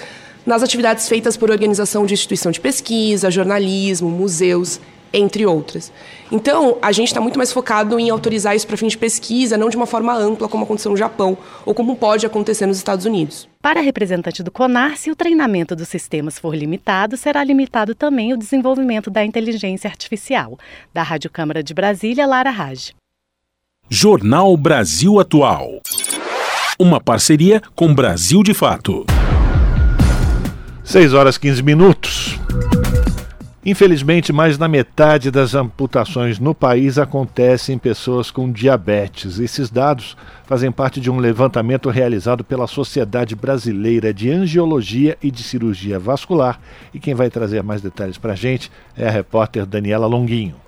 nas atividades feitas por organização de instituição de pesquisa, jornalismo, museus entre outras. Então, a gente está muito mais focado em autorizar isso para fim de pesquisa, não de uma forma ampla, como aconteceu no Japão, ou como pode acontecer nos Estados Unidos. Para a representante do CONAR, se o treinamento dos sistemas for limitado, será limitado também o desenvolvimento da inteligência artificial. Da Rádio Câmara de Brasília, Lara Raj. Jornal Brasil Atual. Uma parceria com Brasil de Fato. 6 horas 15 minutos. Infelizmente, mais da metade das amputações no país acontecem em pessoas com diabetes. Esses dados fazem parte de um levantamento realizado pela Sociedade Brasileira de Angiologia e de Cirurgia Vascular. E quem vai trazer mais detalhes para a gente é a repórter Daniela Longuinho.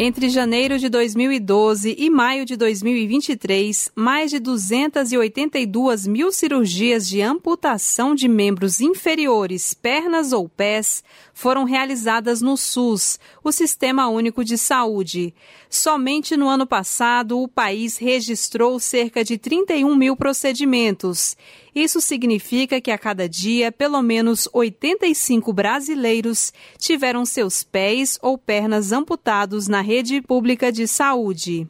Entre janeiro de 2012 e maio de 2023, mais de 282 mil cirurgias de amputação de membros inferiores, pernas ou pés, foram realizadas no SUS, o Sistema Único de Saúde. Somente no ano passado, o país registrou cerca de 31 mil procedimentos. Isso significa que a cada dia, pelo menos 85 brasileiros tiveram seus pés ou pernas amputados na rede pública de saúde.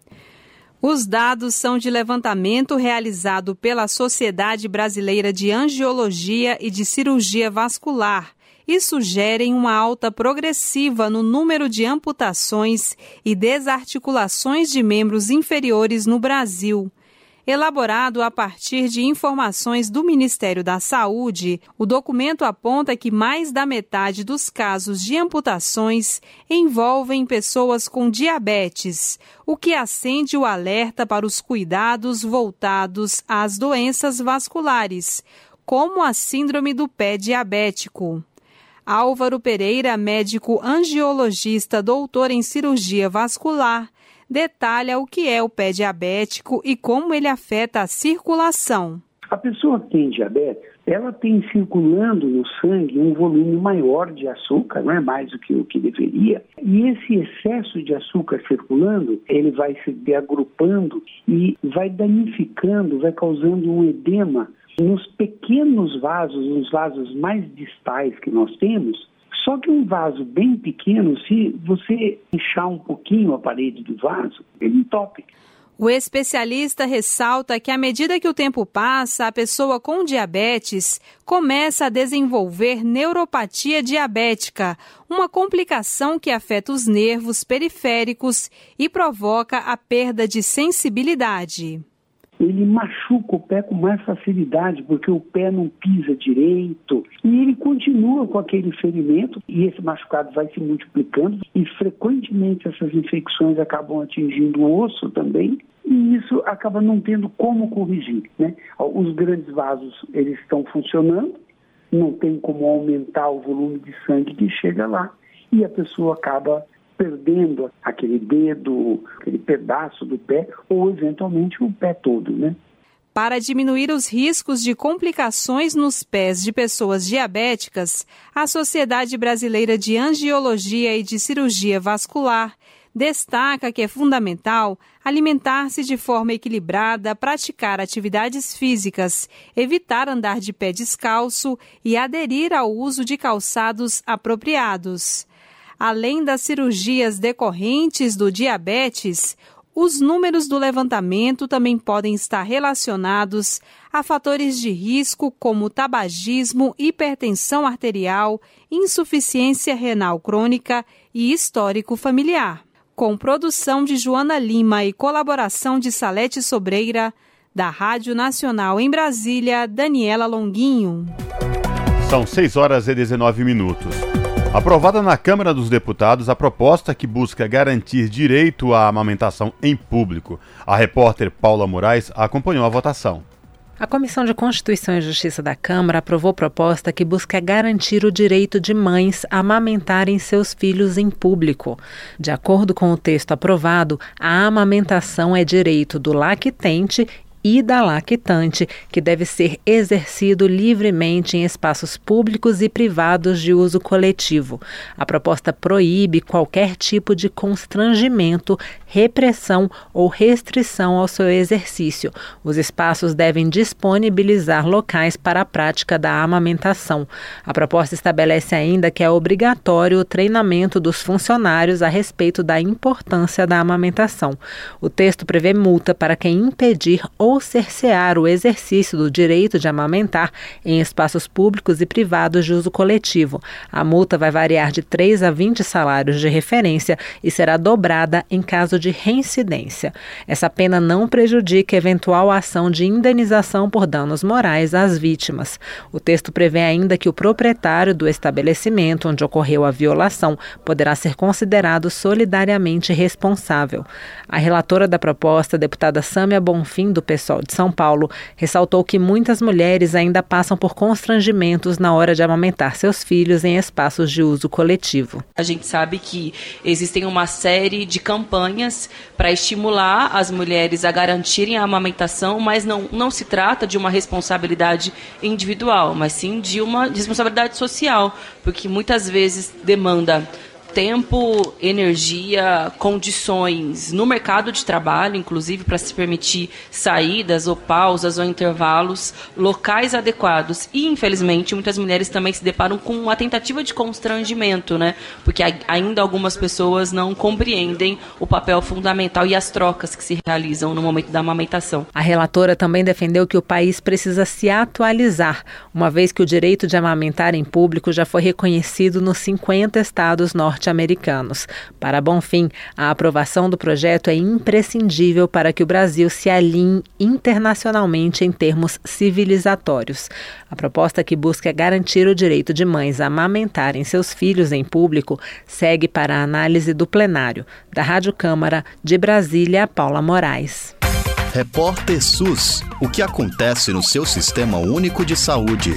Os dados são de levantamento realizado pela Sociedade Brasileira de Angiologia e de Cirurgia Vascular e sugerem uma alta progressiva no número de amputações e desarticulações de membros inferiores no Brasil. Elaborado a partir de informações do Ministério da Saúde, o documento aponta que mais da metade dos casos de amputações envolvem pessoas com diabetes, o que acende o alerta para os cuidados voltados às doenças vasculares, como a síndrome do pé diabético. Álvaro Pereira, médico angiologista, doutor em cirurgia vascular, detalha o que é o pé diabético e como ele afeta a circulação. A pessoa que tem diabetes, ela tem circulando no sangue um volume maior de açúcar, não é mais do que o que deveria, e esse excesso de açúcar circulando, ele vai se agrupando e vai danificando, vai causando um edema nos pequenos vasos, nos vasos mais distais que nós temos, só que um vaso bem pequeno, se você inchar um pouquinho a parede do vaso, ele entope. O especialista ressalta que à medida que o tempo passa, a pessoa com diabetes começa a desenvolver neuropatia diabética, uma complicação que afeta os nervos periféricos e provoca a perda de sensibilidade ele machuca o pé com mais facilidade, porque o pé não pisa direito. E ele continua com aquele ferimento, e esse machucado vai se multiplicando, e frequentemente essas infecções acabam atingindo o osso também, e isso acaba não tendo como corrigir. Né? Os grandes vasos eles estão funcionando, não tem como aumentar o volume de sangue que chega lá, e a pessoa acaba perdendo aquele dedo, aquele pedaço do pé, ou eventualmente o pé todo, né? Para diminuir os riscos de complicações nos pés de pessoas diabéticas, a Sociedade Brasileira de Angiologia e de Cirurgia Vascular destaca que é fundamental alimentar-se de forma equilibrada, praticar atividades físicas, evitar andar de pé descalço e aderir ao uso de calçados apropriados. Além das cirurgias decorrentes do diabetes, os números do levantamento também podem estar relacionados a fatores de risco como tabagismo, hipertensão arterial, insuficiência renal crônica e histórico familiar. Com produção de Joana Lima e colaboração de Salete Sobreira, da Rádio Nacional em Brasília, Daniela Longuinho. São 6 horas e 19 minutos. Aprovada na Câmara dos Deputados a proposta que busca garantir direito à amamentação em público. A repórter Paula Moraes acompanhou a votação. A Comissão de Constituição e Justiça da Câmara aprovou proposta que busca garantir o direito de mães a amamentarem seus filhos em público. De acordo com o texto aprovado, a amamentação é direito do lactente e da lactante, que deve ser exercido livremente em espaços públicos e privados de uso coletivo. A proposta proíbe qualquer tipo de constrangimento, repressão ou restrição ao seu exercício. Os espaços devem disponibilizar locais para a prática da amamentação. A proposta estabelece ainda que é obrigatório o treinamento dos funcionários a respeito da importância da amamentação. O texto prevê multa para quem impedir ou ou cercear o exercício do direito de amamentar em espaços públicos e privados de uso coletivo. A multa vai variar de 3 a 20 salários de referência e será dobrada em caso de reincidência. Essa pena não prejudica eventual ação de indenização por danos morais às vítimas. O texto prevê ainda que o proprietário do estabelecimento onde ocorreu a violação poderá ser considerado solidariamente responsável. A relatora da proposta, deputada Sâmia Bonfim, do PSOL, de São Paulo, ressaltou que muitas mulheres ainda passam por constrangimentos na hora de amamentar seus filhos em espaços de uso coletivo. A gente sabe que existem uma série de campanhas para estimular as mulheres a garantirem a amamentação, mas não, não se trata de uma responsabilidade individual, mas sim de uma responsabilidade social, porque muitas vezes demanda tempo, energia, condições no mercado de trabalho, inclusive para se permitir saídas ou pausas ou intervalos, locais adequados. E, infelizmente, muitas mulheres também se deparam com uma tentativa de constrangimento, né? Porque ainda algumas pessoas não compreendem o papel fundamental e as trocas que se realizam no momento da amamentação. A relatora também defendeu que o país precisa se atualizar, uma vez que o direito de amamentar em público já foi reconhecido nos 50 estados norte norte-americanos. Para Bonfim, a aprovação do projeto é imprescindível para que o Brasil se alinhe internacionalmente em termos civilizatórios. A proposta que busca garantir o direito de mães a amamentarem seus filhos em público segue para a análise do plenário. Da Rádio Câmara, de Brasília, Paula Moraes. Repórter SUS. O que acontece no seu sistema único de saúde?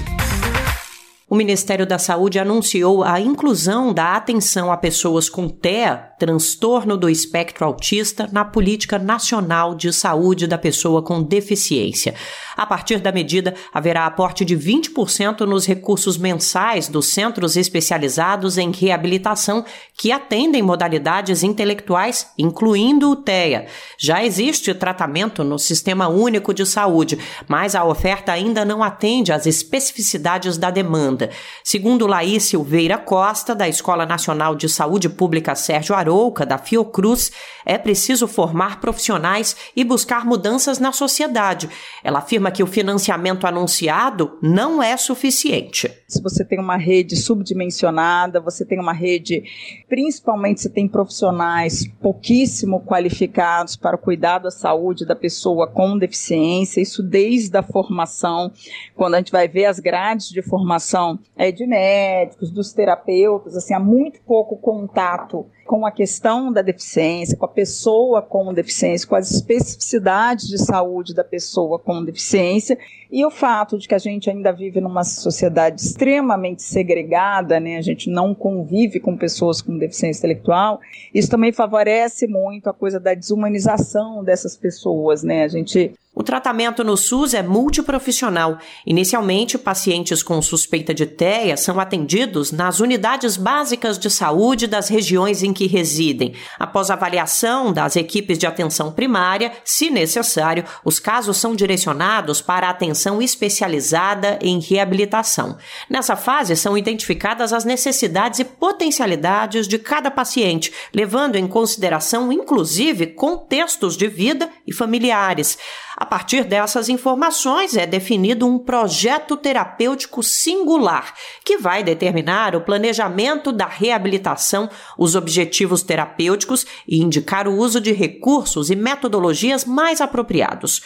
O Ministério da Saúde anunciou a inclusão da atenção a pessoas com TEA, transtorno do espectro autista, na Política Nacional de Saúde da Pessoa com Deficiência. A partir da medida, haverá aporte de 20% nos recursos mensais dos centros especializados em reabilitação que atendem modalidades intelectuais, incluindo o TEA. Já existe tratamento no Sistema Único de Saúde, mas a oferta ainda não atende às especificidades da demanda. Segundo Laís Silveira Costa, da Escola Nacional de Saúde Pública Sérgio Arouca, da Fiocruz, é preciso formar profissionais e buscar mudanças na sociedade. Ela afirma que o financiamento anunciado não é suficiente. Se você tem uma rede subdimensionada, você tem uma rede, principalmente se tem profissionais pouquíssimo qualificados para o cuidado da saúde da pessoa com deficiência, isso desde a formação, quando a gente vai ver as grades de formação é, de médicos, dos terapeutas, assim, há muito pouco contato com a questão da deficiência, com a pessoa com deficiência, com as especificidades de saúde da pessoa com deficiência e o fato de que a gente ainda vive numa sociedade extremamente segregada, né? A gente não convive com pessoas com deficiência intelectual. Isso também favorece muito a coisa da desumanização dessas pessoas, né? A gente o tratamento no SUS é multiprofissional. Inicialmente, pacientes com suspeita de TEA são atendidos nas unidades básicas de saúde das regiões em que residem. Após avaliação das equipes de atenção primária, se necessário, os casos são direcionados para atenção especializada em reabilitação. Nessa fase, são identificadas as necessidades e potencialidades de cada paciente, levando em consideração, inclusive, contextos de vida e familiares. A partir dessas informações é definido um projeto terapêutico singular que vai determinar o planejamento da reabilitação, os objetivos terapêuticos e indicar o uso de recursos e metodologias mais apropriados.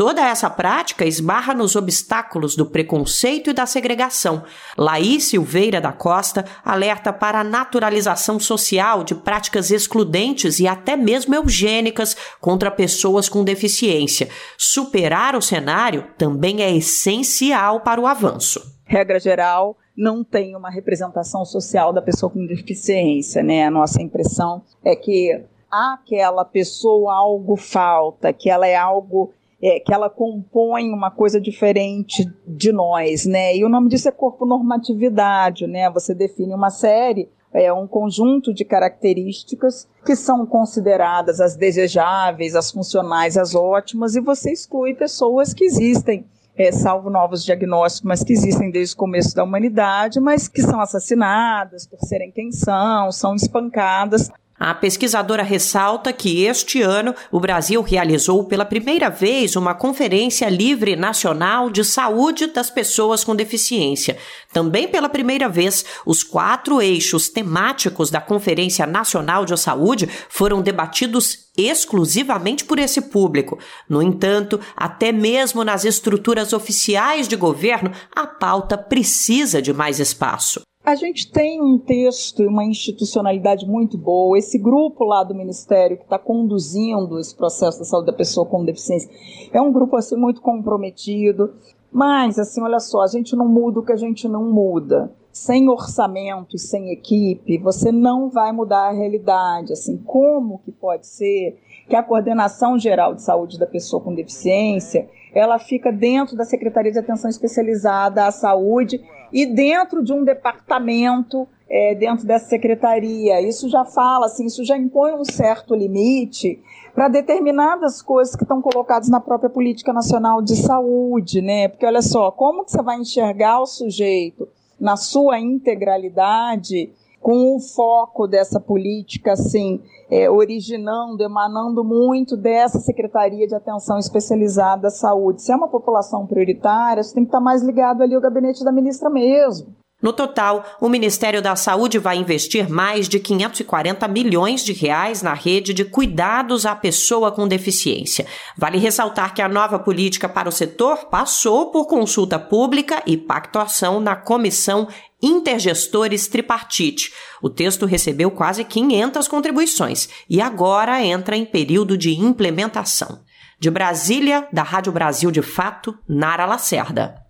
Toda essa prática esbarra nos obstáculos do preconceito e da segregação. Laís Silveira da Costa alerta para a naturalização social de práticas excludentes e até mesmo eugênicas contra pessoas com deficiência. Superar o cenário também é essencial para o avanço. Regra geral, não tem uma representação social da pessoa com deficiência, né? A nossa impressão é que aquela pessoa algo falta, que ela é algo é, que ela compõe uma coisa diferente de nós, né? E o nome disso é corpo normatividade, né? Você define uma série é um conjunto de características que são consideradas as desejáveis, as funcionais, as ótimas, e você exclui pessoas que existem, é, salvo novos diagnósticos, mas que existem desde o começo da humanidade, mas que são assassinadas por serem quem são, são espancadas. A pesquisadora ressalta que este ano o Brasil realizou pela primeira vez uma Conferência Livre Nacional de Saúde das Pessoas com Deficiência. Também pela primeira vez, os quatro eixos temáticos da Conferência Nacional de Saúde foram debatidos exclusivamente por esse público. No entanto, até mesmo nas estruturas oficiais de governo, a pauta precisa de mais espaço. A gente tem um texto e uma institucionalidade muito boa. Esse grupo lá do Ministério que está conduzindo esse processo da saúde da pessoa com deficiência é um grupo assim muito comprometido. Mas, assim, olha só, a gente não muda o que a gente não muda. Sem orçamento e sem equipe, você não vai mudar a realidade. Assim, como que pode ser que a coordenação geral de saúde da pessoa com deficiência ela fica dentro da Secretaria de Atenção Especializada à Saúde e dentro de um departamento é, dentro dessa secretaria. Isso já fala, assim, isso já impõe um certo limite para determinadas coisas que estão colocadas na própria política nacional de saúde, né? Porque olha só, como que você vai enxergar o sujeito na sua integralidade com o foco dessa política, assim, é, originando, emanando muito dessa Secretaria de Atenção Especializada à Saúde. Se é uma população prioritária, você tem que estar mais ligado ali ao gabinete da ministra mesmo. No total, o Ministério da Saúde vai investir mais de 540 milhões de reais na rede de cuidados à pessoa com deficiência. Vale ressaltar que a nova política para o setor passou por consulta pública e pactuação na Comissão Intergestores Tripartite. O texto recebeu quase 500 contribuições e agora entra em período de implementação. De Brasília, da Rádio Brasil de Fato, Nara Lacerda.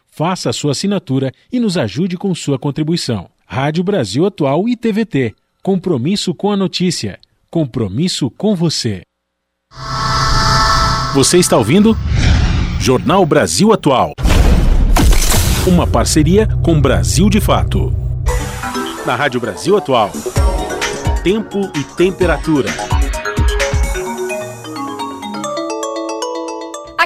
faça a sua assinatura e nos ajude com sua contribuição. Rádio Brasil Atual e TVT. Compromisso com a notícia. Compromisso com você. Você está ouvindo? Jornal Brasil Atual. Uma parceria com Brasil de Fato. Na Rádio Brasil Atual. Tempo e temperatura.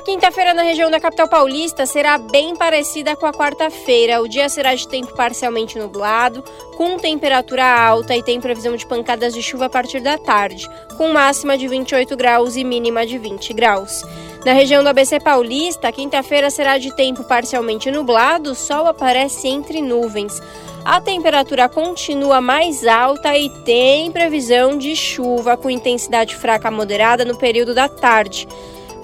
Quinta-feira na região da capital paulista será bem parecida com a quarta-feira. O dia será de tempo parcialmente nublado, com temperatura alta e tem previsão de pancadas de chuva a partir da tarde, com máxima de 28 graus e mínima de 20 graus. Na região do ABC Paulista, quinta-feira será de tempo parcialmente nublado, sol aparece entre nuvens. A temperatura continua mais alta e tem previsão de chuva com intensidade fraca moderada no período da tarde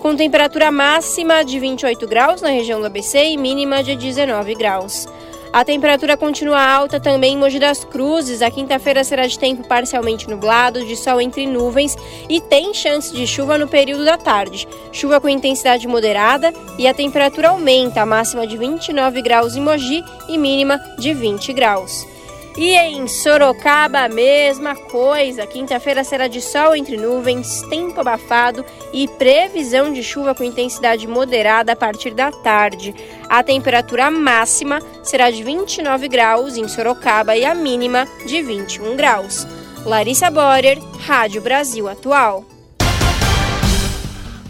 com temperatura máxima de 28 graus na região do ABC e mínima de 19 graus. A temperatura continua alta também em Mogi das Cruzes. A quinta-feira será de tempo parcialmente nublado, de sol entre nuvens e tem chance de chuva no período da tarde. Chuva com intensidade moderada e a temperatura aumenta, a máxima de 29 graus em Mogi e mínima de 20 graus. E em Sorocaba, a mesma coisa. Quinta-feira será de sol entre nuvens, tempo abafado e previsão de chuva com intensidade moderada a partir da tarde. A temperatura máxima será de 29 graus em Sorocaba e a mínima de 21 graus. Larissa Borer, Rádio Brasil Atual.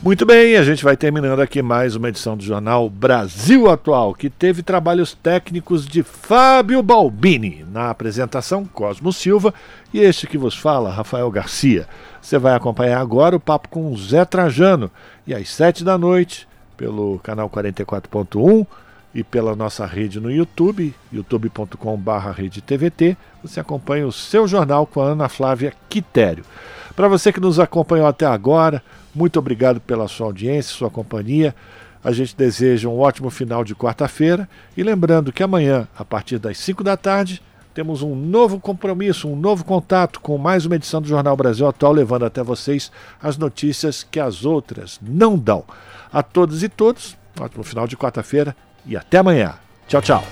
Muito bem, a gente vai terminando aqui mais uma edição do jornal Brasil Atual, que teve trabalhos técnicos de Fábio Balbini. Na apresentação, Cosmo Silva e este que vos fala, Rafael Garcia. Você vai acompanhar agora o papo com Zé Trajano e às sete da noite, pelo canal 44.1 e pela nossa rede no YouTube, youtube.com/redetvt, você acompanha o seu jornal com a Ana Flávia Quitério. Para você que nos acompanhou até agora, muito obrigado pela sua audiência, sua companhia. A gente deseja um ótimo final de quarta-feira e lembrando que amanhã, a partir das 5 da tarde, temos um novo compromisso, um novo contato com mais uma edição do Jornal Brasil Atual, levando até vocês as notícias que as outras não dão. A todos e todos, ótimo final de quarta-feira e até amanhã. Tchau, tchau.